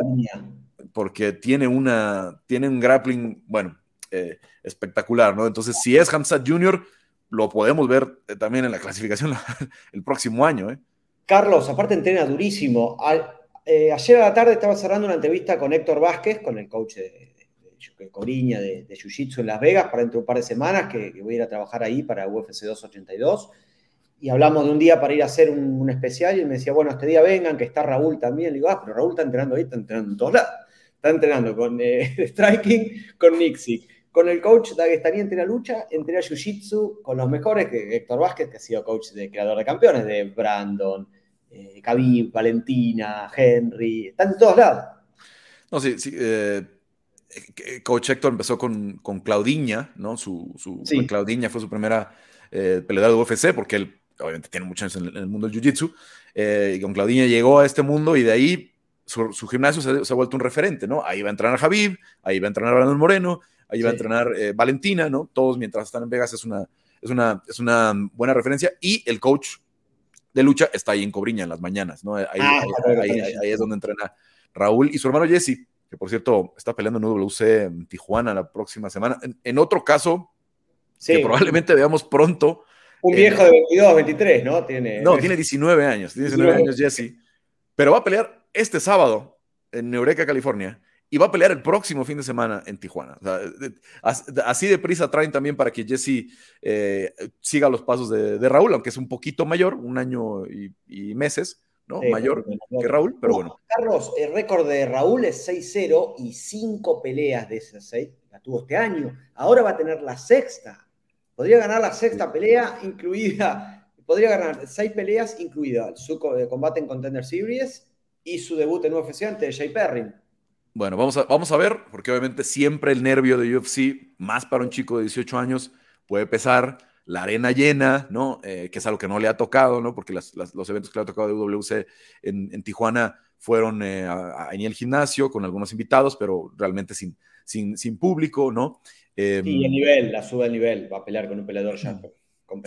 porque tiene, una, tiene un grappling, bueno, eh, espectacular, ¿no? Entonces, si es Hamzat Jr., lo podemos ver eh, también en la clasificación el próximo año, ¿eh? Carlos, aparte entrena durísimo. ayer a la tarde estaba cerrando una entrevista con Héctor Vázquez, con el coach de, Coriña de, de Jiu-Jitsu en Las Vegas, para dentro de un par de semanas, que, voy a ir a trabajar ahí para UFC 282 y hablamos de un día para ir a hacer un, especial y me decía, bueno, este día vengan, que está Raúl también. Le digo, ah, pero Raúl está entrenando ahí, está entrenando en todos lados. Está entrenando con eh, Striking, con Nixie, con el coach Dagestani entre la lucha, entre la Jiu-Jitsu, con los mejores, que Héctor Vázquez, que ha sido coach de creador de campeones, de Brandon, eh, Khabib, Valentina, Henry, están en todos lados. No, sí, sí. Eh, coach Héctor empezó con, con Claudiña, ¿no? Su, su Claudiña fue su primera eh, de UFC, porque él obviamente tiene muchos años en el, mundo del jiu-jitsu, eh, y con Claudinha llegó a este mundo y de ahí su, gimnasio se, ha vuelto un referente, ¿no? Ahí va a entrenar Javib, ahí va a entrenar Brandon Moreno, ahí va a entrenar eh, Valentina, ¿no? Todos mientras están en Vegas es una, es, una, es una buena referencia y el coach de lucha está ahí en Cobriña en las mañanas, ¿no? Ahí, ah, es donde entrena Raúl y su hermano Jesse, que por cierto está peleando en UWC en Tijuana la próxima semana. En, otro caso, que probablemente veamos pronto, un viejo de 22, 23, ¿no? Tiene... No, tiene 19 años, tiene 19 años Jesse. Pero va a pelear este sábado en Eureka, California, y va a pelear el próximo fin de semana en Tijuana. así de prisa traen también para que Jesse eh, siga los pasos de, Raúl, aunque es un poquito mayor, un año y, meses, ¿no? mayor que Raúl, pero bueno. Carlos, el récord de Raúl es 6-0 y 5 peleas de esas 6 la tuvo este año. Ahora va a tener la sexta. Podría ganar la sexta pelea, incluida, podría ganar seis peleas, incluida su combate en Contender Series y su debut en UFC ante Jay Perry. Bueno, vamos a, vamos a ver, porque obviamente siempre el nervio de UFC, más para un chico de 18 años, puede pesar. La arena llena, ¿no? Eh, que es algo que no le ha tocado, ¿no? Porque los eventos que le ha tocado de WC en, Tijuana fueron eh, en el gimnasio con algunos invitados, pero realmente sin, sin, sin público, ¿no? Eh, sí, el nivel, la sube el nivel, va a pelear con un peleador ya con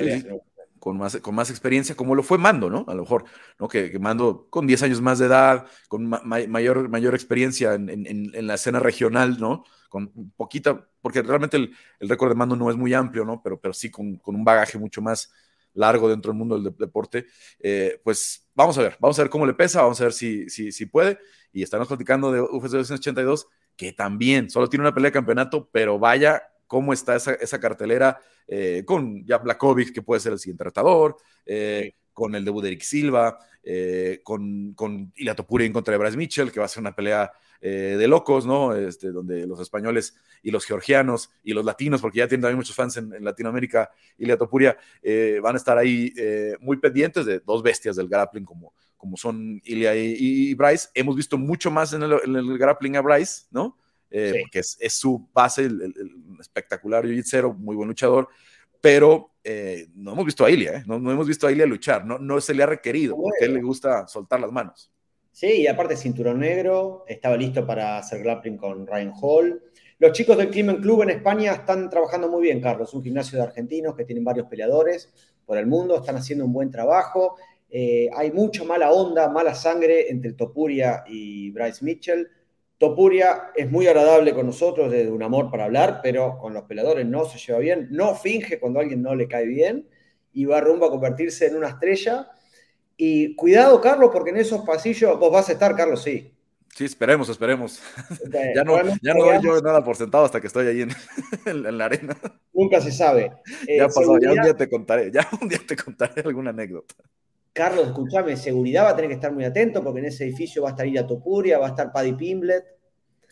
Con más, con más experiencia, como lo fue Mando, ¿no? A lo mejor, ¿no? Que, Mando con 10 años más de edad, con mayor, mayor experiencia en, en, la escena regional, ¿no? Con poquita, porque realmente el, el récord de Mando no es muy amplio, ¿no? Pero, pero sí con, con un bagaje mucho más largo dentro del mundo del deporte. Eh, pues vamos a ver, vamos a ver cómo le pesa, vamos a ver si, si, si puede. Y estamos platicando de UFC 282 que también solo tiene una pelea de campeonato, pero vaya cómo está esa, cartelera eh, con ya Blakovic, que puede ser el siguiente retador, eh, con el debut de Eric Silva, eh, con, con Ilatopuri en contra de Bryce Mitchell, que va a ser una pelea de locos, ¿no? Este, donde los españoles y los georgianos y los latinos, porque ya tienen también muchos fans en, Latinoamérica, y Topuria, van a estar ahí muy pendientes de dos bestias del grappling como, como son Ilya y, Bryce. Hemos visto mucho más en el, grappling a Bryce, ¿no? Eh, porque es, su base, el, espectacular jiu muy buen luchador, pero eh, no hemos visto a Ilya, ¿eh? no, hemos visto a Ilya luchar, no, no se le ha requerido, porque a él le gusta soltar las manos. Sí, y aparte cinturón negro, estaba listo para hacer grappling con Ryan Hall. Los chicos del Climen Club en España están trabajando muy bien, Carlos, un gimnasio de argentinos que tienen varios peleadores por el mundo, están haciendo un buen trabajo. Eh, hay mucha mala onda, mala sangre entre Topuria y Bryce Mitchell. Topuria es muy agradable con nosotros, de un amor para hablar, pero con los peleadores no se lleva bien, no finge cuando a alguien no le cae bien y va rumbo a convertirse en una estrella. Y cuidado, Carlos, porque en esos pasillos vos vas a estar, Carlos, sí. Sí, esperemos, esperemos. ya no, ya no doy yo nada por sentado hasta que estoy ahí en, la arena. Nunca se sabe. ya eh, pasó, ya un día te contaré, ya un día te contaré alguna anécdota. Carlos, escúchame, seguridad va a tener que estar muy atento porque en ese edificio va a estar Ira Topuria, va a estar Paddy Pimblet.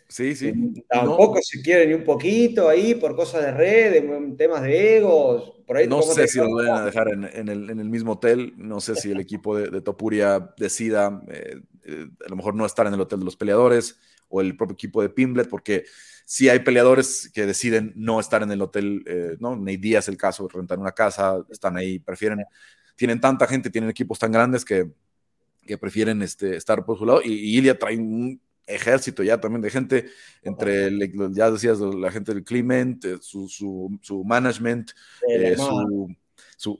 Sí, sí. Tampoco se quiere ni un poquito ahí por cosas de red, de temas de egos. Por ahí no sé si lo van a dejar en, el, mismo hotel. No sé si el equipo de, Topuria decida eh, eh, a lo mejor no estar en el hotel de los peleadores o el propio equipo de Pimblet, porque si hay peleadores que deciden no estar en el hotel, eh, ¿no? Ney Díaz el caso, rentar una casa, están ahí, prefieren, tienen tanta gente, tienen equipos tan grandes que, que prefieren este, estar por su lado. Y, y Ilia trae un ejército ya también de gente, entre, ya decías, la gente del Clement, eh, su, su, management, eh, su,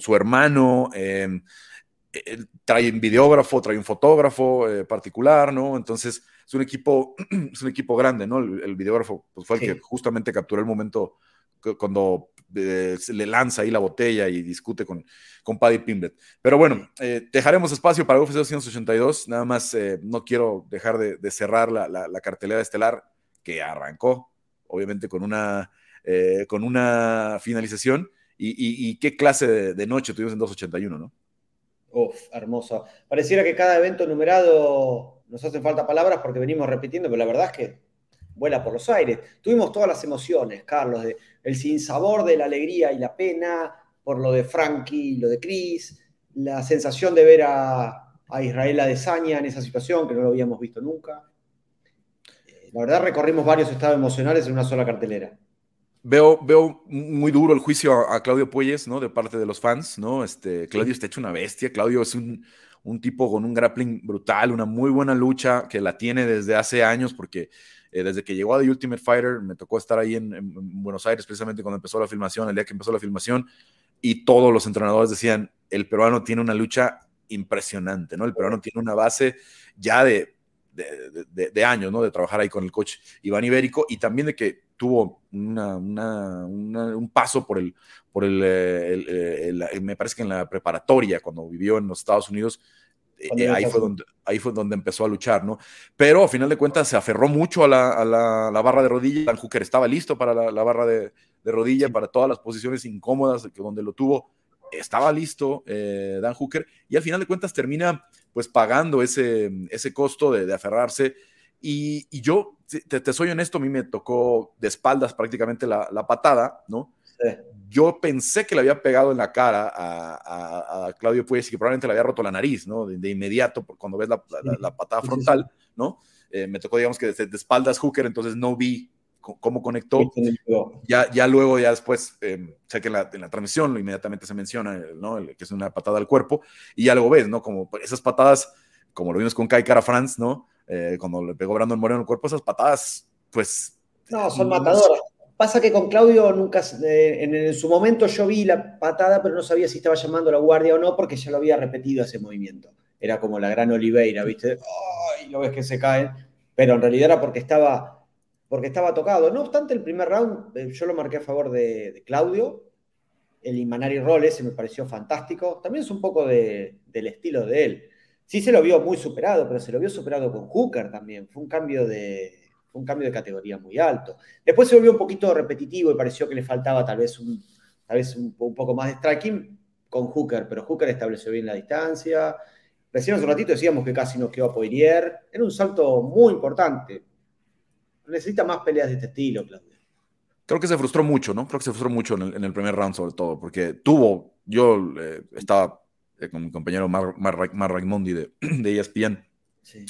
su, hermano, em, trae un videógrafo, trae un fotógrafo eh, particular, ¿no? Entonces es un equipo, es un equipo grande, ¿no? El, videógrafo pues, fue el que justamente capturó el momento cuando le lanza ahí la botella y discute con, con Paddy Pimblet. Pero bueno, eh, dejaremos espacio para UFC 282. Nada más eh, no quiero dejar de, cerrar la, la, cartelera estelar que arrancó, obviamente, con una, eh, con una finalización. Y, qué clase de, noche tuvimos en 281, ¿no? Uf, hermoso. Pareciera que cada evento numerado nos hacen falta palabras porque venimos repitiendo, pero la verdad es que vuela por los aires. Tuvimos todas las emociones, Carlos, de el sinsabor de la alegría y la pena, por lo de Frankie y lo de Chris, la sensación de ver a, a Israel Adesanya en esa situación que no lo habíamos visto nunca. La verdad recorrimos varios estados emocionales en una sola cartelera. Veo, veo muy duro el juicio a, Claudio Puelles, ¿no? De parte de los fans, ¿no? Este, Claudio está hecho una bestia. Claudio es un, un tipo con un grappling brutal, una muy buena lucha que la tiene desde hace años porque eh, desde que llegó a The Ultimate Fighter, me tocó estar ahí en, Buenos Aires precisamente cuando empezó la filmación, el día que empezó la filmación, y todos los entrenadores decían, el peruano tiene una lucha impresionante, ¿no? El peruano tiene una base ya de, de, años, ¿no? De trabajar ahí con el coach Iván Ibérico y también de que tuvo un paso por el, por el, me parece que en la preparatoria, cuando vivió en los Estados Unidos, eh, ahí, fue donde, ahí fue donde empezó a luchar, ¿no? Pero a final de cuentas se aferró mucho a la, barra de rodilla. Dan Hooker estaba listo para la, barra de, rodilla, para todas las posiciones incómodas que donde lo tuvo. Estaba listo eh, Dan Hooker y al final de cuentas termina pues pagando ese, ese costo de, aferrarse. Y, yo, te, te, soy honesto, a mí me tocó de espaldas prácticamente la, patada, ¿no? Yo pensé que le había pegado en la cara a, Claudio Puelles y que probablemente le había roto la nariz, ¿no? De, inmediato, cuando ves la, patada frontal, ¿no? Eh, me tocó, digamos que de, espaldas Hooker, entonces no vi cómo conectó. Ya, ya luego, ya después, eh, sé que en la, transmisión inmediatamente se menciona, ¿no? que es una patada al cuerpo, y ya luego ves, ¿no? Como esas patadas, como lo vimos con Kai Cara France, ¿no? Eh, cuando le pegó Brandon Moreno el cuerpo, esas patadas, pues... No, son matadoras. Pasa que con Claudio nunca, eh, en, su momento yo vi la patada, pero no sabía si estaba llamando a la guardia o no, porque ya lo había repetido ese movimiento. Era como la gran Oliveira, ¿viste? ¡Ay! Lo ves que se cae. Pero en realidad era porque estaba, porque estaba tocado. No obstante, el primer round eh, yo lo marqué a favor de, Claudio. El Imanari Roll ese me pareció fantástico. También es un poco del estilo de él. Sí se lo vio muy superado, pero se lo vio superado con Hooker también. Fue un cambio de, un cambio de categoría muy alto. Después se volvió un poquito repetitivo y pareció que le faltaba tal vez un, tal vez un, poco más de striking con Hooker, pero Hooker estableció bien la distancia. Recién hace un ratito decíamos que casi no quedó a Poirier. Era un salto muy importante. Necesita más peleas de este estilo, Claudio. Creo que se frustró mucho, ¿no? Creo que se frustró mucho en el, primer round, sobre todo, porque tuvo, yo eh, estaba eh, con mi compañero Mar, Mar, Raimondi de, de ESPN,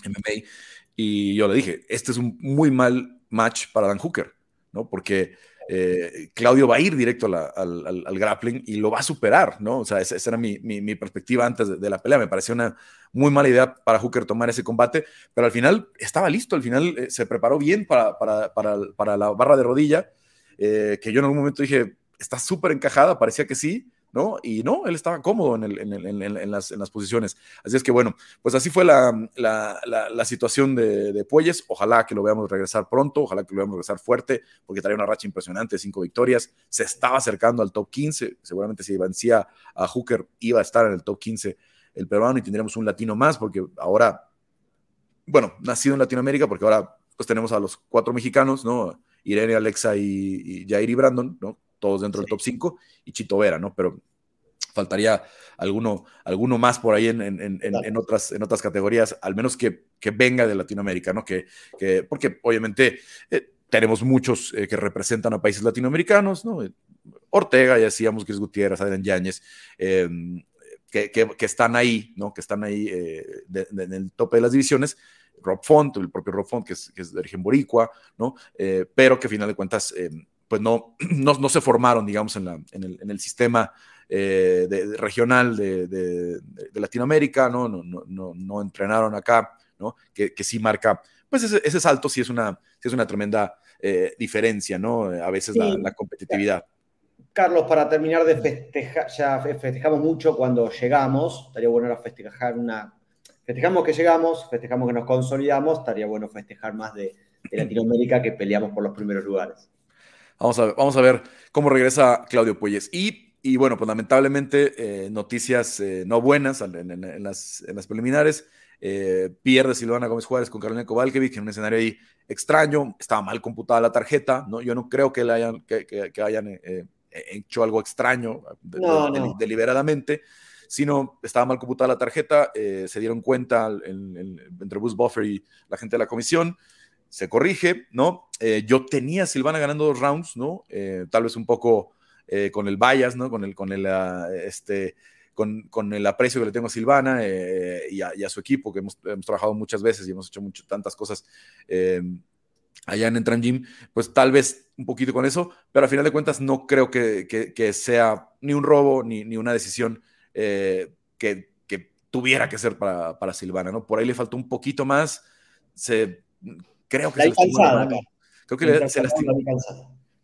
MMA, y yo le dije, este es un muy mal match para Dan Hooker, ¿no? Porque eh, Claudio va a ir directo al, grappling y lo va a superar, ¿no? O sea, esa, era mi, perspectiva antes de, la pelea. Me pareció una muy mala idea para Hooker tomar ese combate, pero al final estaba listo, al final eh, se preparó bien para, para, la barra de rodilla, que yo en algún momento dije, está súper encajada, parecía que sí, ¿no? Y no, él estaba cómodo en, las, posiciones. Así es que bueno, pues así fue la, situación de, Puelles. Ojalá que lo veamos regresar pronto, ojalá que lo veamos regresar fuerte, porque traía una racha impresionante, cinco victorias. Se estaba acercando al top 15. Seguramente si vencía a Hooker, iba a estar en el top 15 el peruano y tendríamos un latino más, porque ahora, bueno, nacido en Latinoamérica, porque ahora pues tenemos a los cuatro mexicanos, ¿no? Irene, Alexa y, y Jair y Brandon, ¿no? Todos dentro del top 5, y Chito Vera, ¿no? Pero faltaría alguno, alguno más por ahí en, en, otras, en otras categorías, al menos que, que venga de Latinoamérica, ¿no? Que, que porque obviamente eh, tenemos muchos eh, que representan a países latinoamericanos, ¿no? Ortega, ya decíamos que es Gutiérrez, Adrián Yáñez, em, que, que, están ahí, ¿no? Que están ahí eh, en el tope de las divisiones. Rob Font, el propio Rob Font, que es, que es de origen boricua, ¿no? pero que a final de cuentas pues no, no, se formaron, digamos, en, el, sistema eh, regional de, Latinoamérica, ¿no? No, entrenaron acá, ¿no? Que, sí marca, pues ese, salto sí es una, es una tremenda eh, diferencia, ¿no? A veces la, competitividad. Carlos, para terminar de festejar, ya festejamos mucho cuando llegamos, estaría bueno ahora festejar una... Festejamos que llegamos, festejamos que nos consolidamos, estaría bueno festejar más de Latinoamérica que peleamos por los primeros lugares. Vamos a, vamos a ver cómo regresa Claudio Puelles. Y, y bueno, pues lamentablemente, eh, noticias eh, no buenas en, las, en, las, preliminares. Eh, pierde Silvana Gómez Juárez con Carolina Kovalkevich en un escenario ahí extraño. Estaba mal computada la tarjeta. ¿no? Yo no creo que, le hayan, que, que, hayan hecho algo extraño deliberadamente sino estaba mal computada la tarjeta, se dieron cuenta entre Bruce Buffer y la gente de la comisión, se corrige, ¿no? Eh, yo tenía a Silvana ganando dos rounds, ¿no? Eh, tal vez un poco eh, con el bias, ¿no? Con el, con el, este, con, con, el aprecio que le tengo a Silvana y a, su equipo, que hemos, hemos, trabajado muchas veces y hemos hecho mucho, tantas cosas allá en Entran Gym, pues tal vez un poquito con eso, pero a final de cuentas no creo que, que, sea ni un robo ni, ni una decisión que, que, tuviera que ser para, para Silvana, ¿no? Por ahí le faltó un poquito más, se Creo que, se lastimó, la mano. Creo que se lastimó,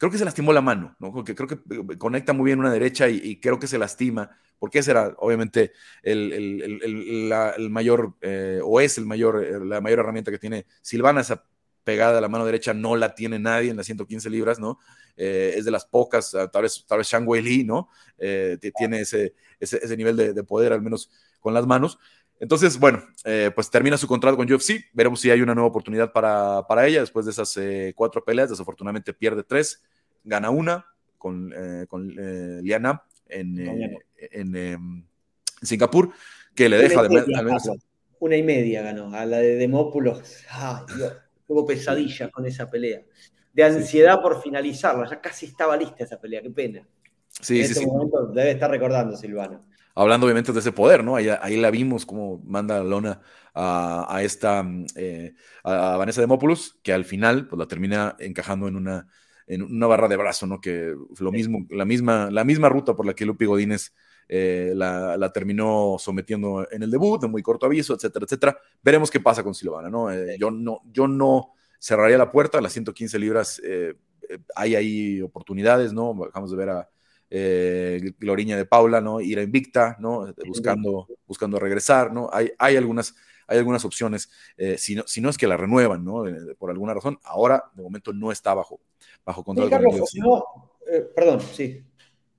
creo que se lastimó la mano, ¿no? Porque creo que eh, conecta muy bien una derecha y, creo que se lastima, porque ese era obviamente el, el, el, mayor, eh, o es el mayor, eh, la mayor herramienta que tiene Silvana, esa pegada a la mano derecha no la tiene nadie en las 115 libras, ¿no? es de las pocas, ah, tal vez, tal vez Shang Wei Li, ¿no? tiene ese, ese, ese nivel de, de, poder, al menos con las manos. Entonces, bueno, eh, pues termina su contrato con UFC. Veremos si hay una nueva oportunidad para, para ella después de esas eh, cuatro peleas. Desafortunadamente pierde tres, gana una con, eh, con Liana en, en, Singapur, que le deja de, al menos. Una y media ganó, a la de Demópulos. Ay, tuvo pesadillas con esa pelea. De ansiedad por finalizarla, ya casi estaba lista esa pelea, qué pena. Sí, en sí, este momento debe estar recordando Silvana hablando obviamente de ese poder, ¿no? Ahí, ahí la vimos como manda la lona a, esta, mm, eh, a Vanessa Demopoulos, que al final pues la termina encajando en una, en una barra de brazo, ¿no? Que lo mismo, la misma, la misma ruta por la que Lupi Godínez eh, la, terminó sometiendo en el debut, de muy corto aviso, etcétera, etcétera. Veremos qué pasa con Silvana, ¿no? Eh, yo no, yo no cerraría la puerta, las 115 libras, hay ahí oportunidades, ¿no? Dejamos de ver a eh, Gloriña de Paula, ¿no? Ir a Invicta, ¿no? Buscando, buscando regresar, ¿no? Hay, hay, algunas, hay algunas opciones, eh, si, no, si, no, es que la renuevan, ¿no? Eh, por alguna razón, ahora de momento no está bajo, bajo control. perdón, sí.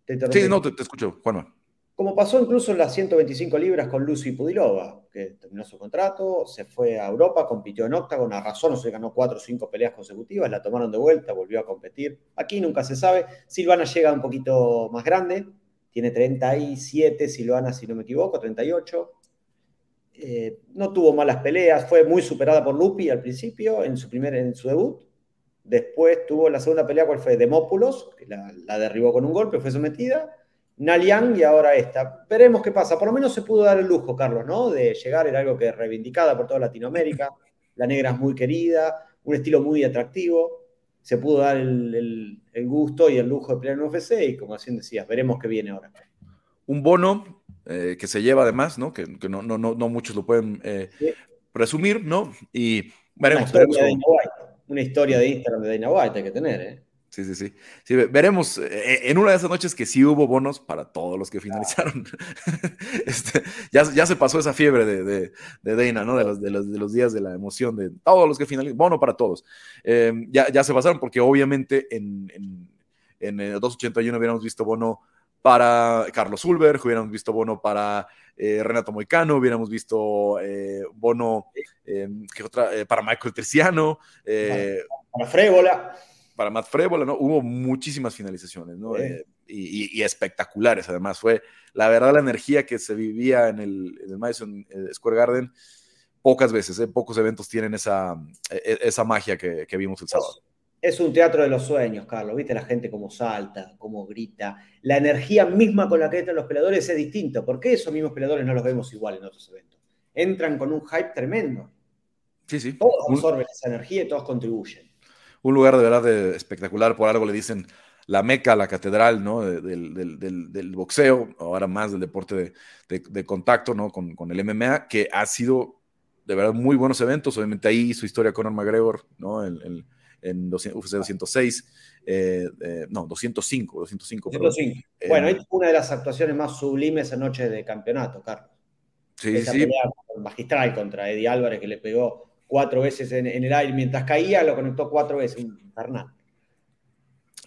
sí, no, te, te escucho, Juanma como pasó incluso en las 125 libras con Lucy Pudilova, que terminó su contrato, se fue a Europa, compitió en Octagon, arrasó, no se ganó cuatro o cinco peleas consecutivas, la tomaron de vuelta, volvió a competir. Aquí nunca se sabe. Silvana llega un poquito más grande, tiene 37, Silvana, si no me equivoco, 38. Eh, no tuvo malas peleas, fue muy superada por Lupi al principio, en su, primer, en su debut. Después tuvo la segunda pelea, ¿cuál fue? Demópulos, que la derribó con un golpe, fue sometida Naliang y ahora esta. Veremos qué pasa. Por lo menos se pudo dar el lujo, Carlos, ¿no? De llegar, era algo que reivindicada por toda Latinoamérica. La negra es muy querida, un estilo muy atractivo. Se pudo dar el, gusto y el lujo de pelear en UFC y como así decías, veremos qué viene ahora. Un bono eh, que se lleva además, ¿no? Que, no, no, no, muchos lo pueden eh, presumir, ¿no? Y veremos. Una historia, veremos. De una historia de Instagram de Dana White hay que tener, ¿eh? Sí, sí, sí. sí veremos eh, en una de esas noches que sí hubo bonos para todos los que finalizaron. este, ya, ya, se pasó esa fiebre de, de, de Dana, ¿no? De los, de, los, de los, días de la emoción, de todos los que finalizaron, bono para todos. Em, ya, ya se pasaron porque obviamente en, en, en el 281 hubiéramos visto bono para Carlos Ulber, hubiéramos visto bono para eh, Renato Moicano, hubiéramos visto eh, bono em, ¿qué otra? para Michael Terciano. para Frébola para Matt Frébola, ¿no? Hubo muchísimas finalizaciones, ¿no? Eh, y, espectaculares, además. Fue, la verdad, la energía que se vivía en el, Madison eh, Square Garden, pocas veces, ¿eh? pocos eventos tienen esa, e, esa magia que, vimos el sábado. Es un teatro de los sueños, Carlos. ¿Viste la gente cómo salta, cómo grita? La energía misma con la que entran los peleadores es distinta. ¿Por qué esos mismos peleadores no los vemos igual en otros eventos? Entran con un hype tremendo. Sí, sí. Todos absorben esa energía y todos contribuyen un lugar de verdad espectacular, por algo le dicen la meca, la catedral, ¿no? del, boxeo, ahora más del deporte de, contacto, ¿no? Con, el MMA, que ha sido de verdad muy buenos eventos, obviamente ahí su historia con McGregor, ¿no? En, en, UFC 206, eh, eh, no, 205, 205. 205. bueno, es una de las actuaciones más sublimes anoche de campeonato, Carlos. Sí, Esa sí. magistral contra Eddie Álvarez que le pegó cuatro veces en, el aire. Mientras caía, lo conectó cuatro veces. Infernal.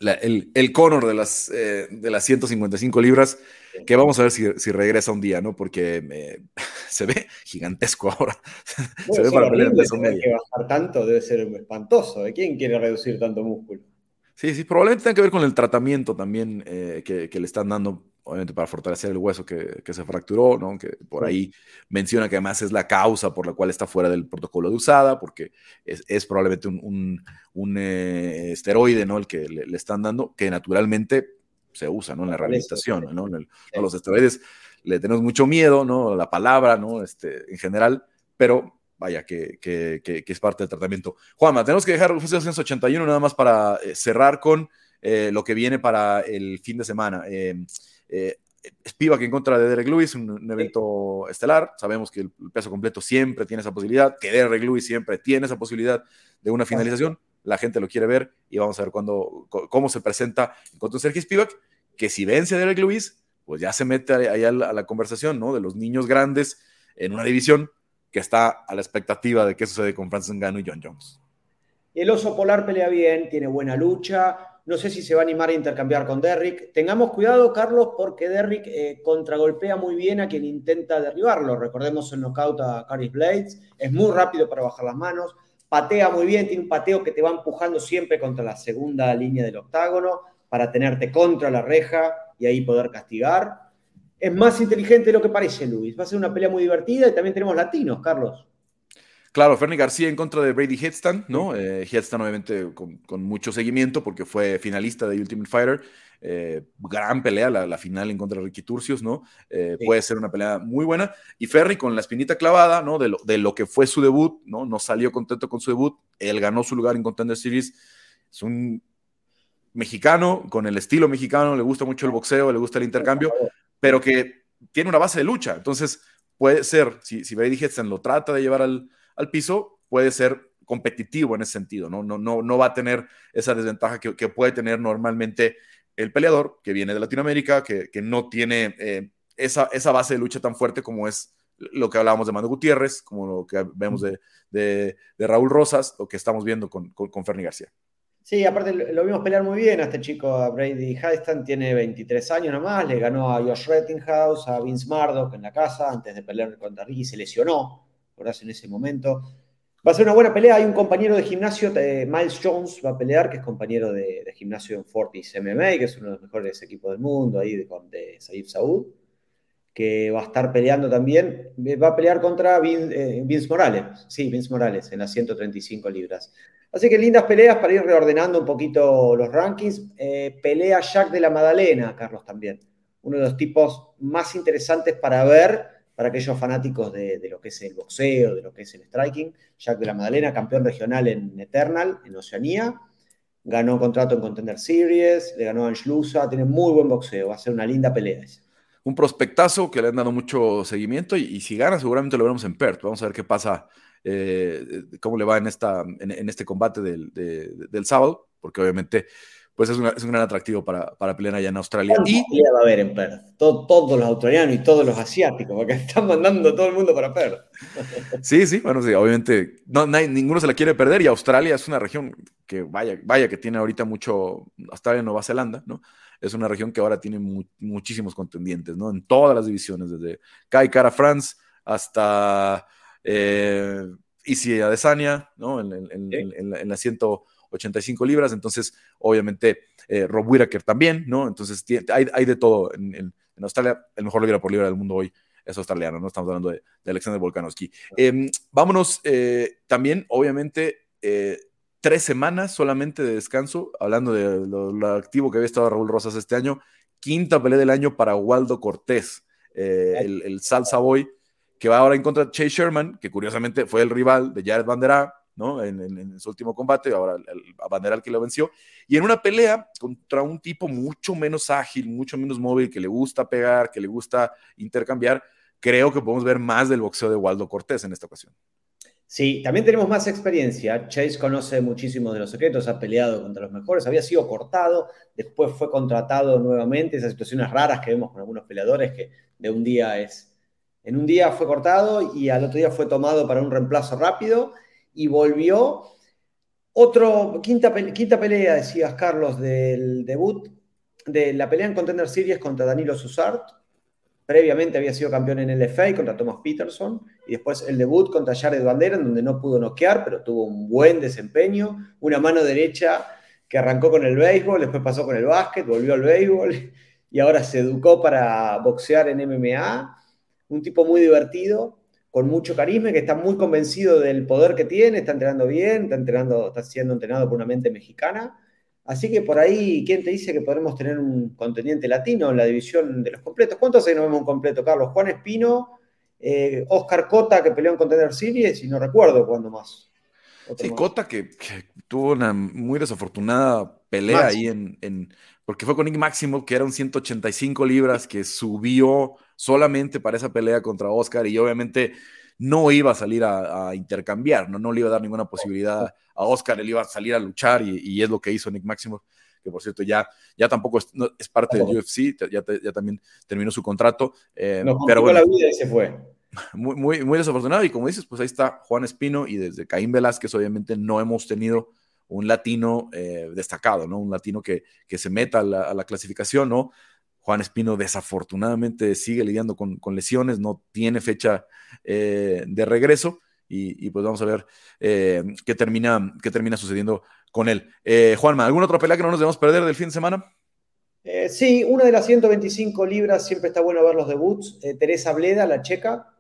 el, el Conor de las, eh, de las 155 libras, que vamos a ver si, si regresa un día, ¿no? Porque eh, se ve gigantesco ahora. se ve para pelear medio. que bajar tanto debe ser espantoso. ¿De quién quiere reducir tanto músculo? Sí, sí, probablemente tenga que ver con el tratamiento también eh, que, que, le están dando obviamente para fortalecer el hueso que, se fracturó, ¿no? que por ahí menciona que además es la causa por la cual está fuera del protocolo de usada, porque es, probablemente un, eh, esteroide ¿no? el que le, están dando, que naturalmente se usa ¿no? en la rehabilitación. ¿no? los esteroides le tenemos mucho miedo, ¿no? la palabra ¿no? este, en general, pero vaya, que, es parte del tratamiento. Juanma, tenemos que dejar 1981 nada más para eh, cerrar con eh, lo que viene para el fin de semana. Eh, Spivak en contra de Derek Lewis, un, evento estelar. Sabemos que el, peso completo siempre tiene esa posibilidad, que Derek Lewis siempre tiene esa posibilidad de una finalización. La gente lo quiere ver y vamos a ver cuándo, cómo se presenta en contra de Sergio Spivak, que si vence a Derek Lewis, pues ya se mete ahí a, la, conversación, ¿no? De los niños grandes en una división que está a la expectativa de qué sucede con Francis Ngannou y John Jones. El oso polar pelea bien, tiene buena lucha, no sé si se va a animar a intercambiar con Derrick. Tengamos cuidado, Carlos, porque Derrick eh, contragolpea muy bien a quien intenta derribarlo. Recordemos el knockout a Caris Blades. Es muy rápido para bajar las manos. Patea muy bien, tiene un pateo que te va empujando siempre contra la segunda línea del octágono para tenerte contra la reja y ahí poder castigar. Es más inteligente de lo que parece, Luis. Va a ser una pelea muy divertida y también tenemos latinos, Carlos. Claro, Fernie García en contra de Brady Headstand, ¿no? Eh, Headstand obviamente con, mucho seguimiento porque fue finalista de Ultimate Fighter. Eh, gran pelea, la, final en contra de Ricky Turcios, ¿no? Eh, puede ser una pelea muy buena. Y Ferry con la espinita clavada, ¿no? De lo, de lo, que fue su debut, ¿no? No salió contento con su debut. Él ganó su lugar en Contender Series. Es un mexicano con el estilo mexicano, le gusta mucho el boxeo, le gusta el intercambio, pero que tiene una base de lucha. Entonces, puede ser, si, si Brady Headstand lo trata de llevar al al piso, puede ser competitivo en ese sentido, ¿no? No, no, no va a tener esa desventaja que, puede tener normalmente el peleador que viene de Latinoamérica, que, no tiene eh, esa, esa base de lucha tan fuerte como es lo que hablábamos de Mando Gutiérrez, como lo que vemos de, Raúl Rosas, lo que estamos viendo con, con, Ferni García. Sí, aparte lo vimos pelear muy bien a este chico, a Brady Heistan, tiene 23 años nomás, le ganó a Josh Rettinghouse, a Vince Murdoch en la casa, antes de pelear contra Ricky se lesionó, en ese momento. Va a ser una buena pelea. Hay un compañero de gimnasio, de Miles Jones, va a pelear, que es compañero de, gimnasio en Fortis MMA, que es uno de los mejores equipos del mundo, ahí de, de Saif Saud, que va a estar peleando también. Va a pelear contra eh, Vince, Morales. Sí, Vince Morales, en las 135 libras. Así que lindas peleas para ir reordenando un poquito los rankings. Eh, pelea Jack de la Madalena, Carlos, también. uno de los tipos más interesantes para ver para aquellos fanáticos de, lo que es el boxeo, de lo que es el striking. Jack de la Madalena, campeón regional en Eternal, en Oceanía. Ganó contrato en Contender Series, le ganó a Anschlusa, tiene muy buen boxeo, va a ser una linda pelea. Un prospectazo que le han dado mucho seguimiento y, si gana seguramente lo veremos en Perth. Vamos a ver qué pasa, eh, cómo le va en, esta, en, este combate del, del sábado, porque obviamente pues es, un gran atractivo para, para pelear allá en Australia. Y va a haber en Perth. todos los australianos y todos los asiáticos, porque están mandando todo el mundo para Perth. Sí, sí, bueno, sí, obviamente no, ninguno se la quiere perder y Australia es una región que vaya, vaya que tiene ahorita mucho, Australia, Nueva Zelanda, ¿no? Es una región que ahora tiene muchísimos contendientes, ¿no? En todas las divisiones, desde Kai Cara France hasta eh, Adesanya, ¿no? En, en, en, en la 85 libras, entonces obviamente eh, Rob Whittaker también, ¿no? Entonces hay, hay de todo en, Australia, el mejor libra por libra del mundo hoy es australiano, ¿no? Estamos hablando de, Alexander Volkanovski. Em, vámonos eh, también, obviamente, eh, tres semanas solamente de descanso, hablando de lo, activo que había estado Raúl Rosas este año, quinta pelea del año para Waldo Cortés, el, el Salsa Boy, que va ahora en contra de Chase Sherman, que curiosamente fue el rival de Jared Bandera, ¿no? En, su último combate, ahora el, Banderal que lo venció, y en una pelea contra un tipo mucho menos ágil, mucho menos móvil, que le gusta pegar, que le gusta intercambiar, creo que podemos ver más del boxeo de Waldo Cortés en esta ocasión. Sí, también tenemos más experiencia. Chase conoce muchísimo de los secretos, ha peleado contra los mejores, había sido cortado, después fue contratado nuevamente, esas situaciones raras que vemos con algunos peleadores que de un día es... En un día fue cortado y al otro día fue tomado para un reemplazo rápido y volvió. Otro, quinta, quinta pelea, decías Carlos, del debut, de la pelea en Contender Series contra Danilo Susart. Previamente había sido campeón en el FA contra Thomas Peterson. Y después el debut contra Jared Bandera, en donde no pudo noquear, pero tuvo un buen desempeño. Una mano derecha que arrancó con el béisbol, después pasó con el básquet, volvió al béisbol y ahora se educó para boxear en MMA. Un tipo muy divertido con mucho carisma, que está muy convencido del poder que tiene, está entrenando bien, está, entrenando, está siendo entrenado por una mente mexicana. Así que por ahí, ¿quién te dice que podremos tener un contendiente latino en la división de los completos? ¿Cuántos hace que no vemos un completo, Carlos? Juan Espino, eh, Oscar Cota, que peleó en Contender Series, y no recuerdo cuándo más. sí, Cota que, tuvo una muy desafortunada pelea ahí en, porque fue con Nick Máximo, que era un 185 libras, que subió solamente para esa pelea contra Oscar y obviamente no iba a salir a, intercambiar, ¿no? no le iba a dar ninguna posibilidad a Oscar, él iba a salir a luchar y, es lo que hizo Nick Maximoff, que por cierto ya, ya tampoco es, parte del UFC, ya, ya, también terminó su contrato. Eh, pero bueno, la vida y se fue. Muy, muy, muy desafortunado y como dices, pues ahí está Juan Espino y desde Caín Velázquez obviamente no hemos tenido un latino eh, destacado, ¿no? Un latino que, que se meta a la, clasificación, ¿no? Juan Espino desafortunadamente sigue lidiando con, lesiones, no tiene fecha eh, de regreso y, pues vamos a ver eh, qué, termina, qué termina sucediendo con él. Juanma, ¿alguna otra pelea que no nos debemos perder del fin de semana? sí, una de las 125 libras, siempre está bueno ver los debuts. Teresa Bleda, la checa,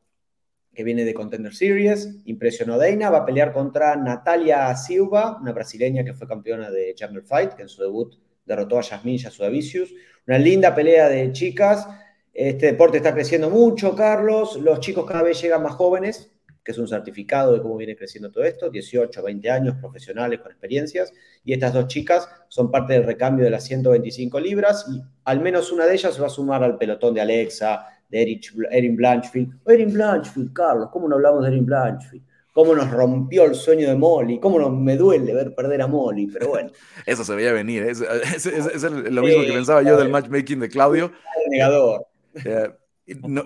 que viene de Contender Series, impresionó a Deina, va a pelear contra Natalia Silva, una brasileña que fue campeona de Jungle Fight, que en su debut derrotó a Yasmin Yasudavicius. Una linda pelea de chicas. Este deporte está creciendo mucho, Carlos. Los chicos cada vez llegan más jóvenes, que es un certificado de cómo viene creciendo todo esto. 18, 20 años, profesionales con experiencias. Y estas dos chicas son parte del recambio de las 125 libras. Y al menos una de ellas va a sumar al pelotón de Alexa, de Erin Blanchfield. Erin Blanchfield, Carlos, ¿cómo no hablamos de Erin Blanchfield? cómo nos rompió el sueño de Molly, cómo nos, me duele ver perder a Molly, pero bueno. Eso se veía venir, ¿eh? es, lo mismo que pensaba yo del matchmaking de Claudio. negador. Eh,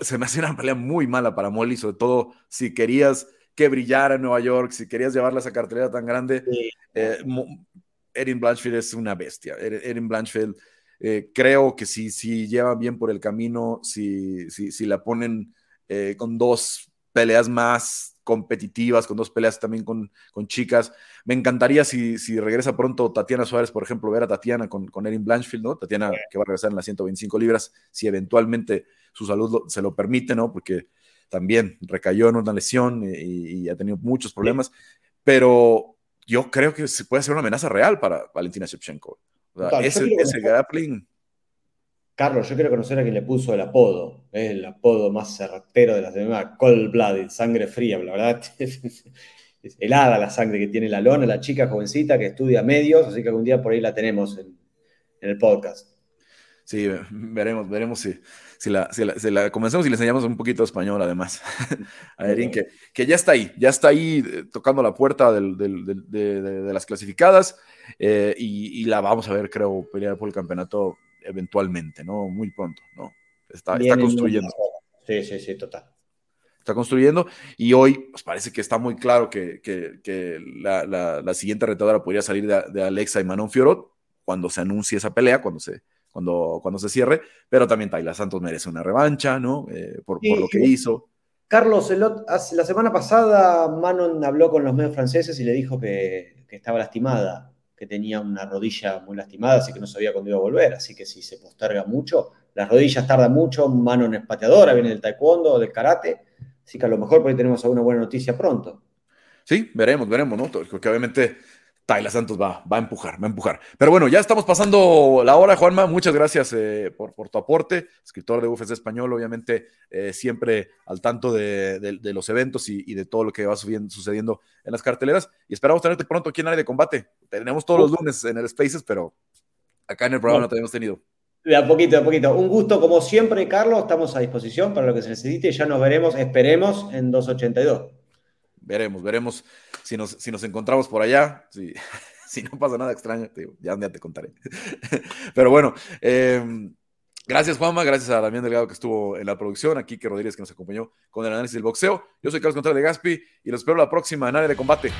se me hacía una pelea muy mala para Molly, sobre todo si querías que brillara en Nueva York, si querías llevarla a esa cartelera tan grande. Eh, Erin Blanchfield es una bestia. Erin Blanchfield, creo que si, si lleva bien por el camino, si, si, si la ponen con dos peleas más competitivas, con dos peleas también con, con chicas. Me encantaría si, si, regresa pronto Tatiana Suárez, por ejemplo, ver a Tatiana con, con Erin Blanchfield, ¿no? Tatiana que va a regresar en las 125 libras, si eventualmente su salud se lo permite, ¿no? Porque también recayó en una lesión y, ha tenido muchos problemas, pero yo creo que se puede ser una amenaza real para Valentina Shevchenko. Ese, grappling Carlos, yo quiero conocer a quien le puso el apodo. Es el apodo más certero de las demás. Cold Blooded, sangre fría. La verdad, es helada la sangre que tiene la lona, la chica jovencita que estudia medios. Así que algún día por ahí la tenemos en, el podcast. Sí, veremos, veremos si, si, la, si, la, comenzamos y le enseñamos un poquito de español, además. a Erin, que, que, ya está ahí, ya está ahí eh, tocando la puerta de, las clasificadas eh, y, y, la vamos a ver, creo, pelear por el campeonato eventualmente, ¿no? Muy pronto, ¿no? Está, está construyendo. Sí, sí, sí, total. Está construyendo y hoy pues, parece que está muy claro que, que, que la, la, siguiente retadora podría salir de, Alexa y Manon Fiorot cuando se anuncie esa pelea, cuando se, cuando, cuando se cierre, pero también Tayla Santos merece una revancha, ¿no? Eh, por, por, lo que hizo. Carlos, la semana pasada Manon habló con los medios franceses y le dijo que, que estaba lastimada que tenía una rodilla muy lastimada, así que no sabía cuándo iba a volver. Así que si se posterga mucho, las rodillas tardan mucho, mano en espateadora, viene del taekwondo, del karate. Así que a lo mejor por ahí tenemos alguna buena noticia pronto. Sí, veremos, veremos, ¿no? Porque obviamente Tayla Santos va, va a empujar, va a empujar. Pero bueno, ya estamos pasando la hora, Juanma. Muchas gracias eh, por, por, tu aporte. Escritor de UFC Español, obviamente, eh, siempre al tanto de, de, los eventos y, y, de todo lo que va sucediendo en las carteleras. Y esperamos tenerte pronto aquí en área de combate. Tenemos todos los lunes en el Spaces, pero acá en el programa no, te hemos tenido. De a poquito, de a poquito. Un gusto, como siempre, Carlos. Estamos a disposición para lo que se necesite. Ya nos veremos, esperemos, en 282 veremos, veremos si nos, si nos encontramos por allá. Si, si no pasa nada extraño, ya un día te contaré. Pero bueno, em, gracias Juanma, gracias a Damián Delgado que estuvo en la producción, aquí que Rodríguez que nos acompañó con el análisis del boxeo. Yo soy Carlos Contreras de Gaspi y los espero la próxima en área de combate.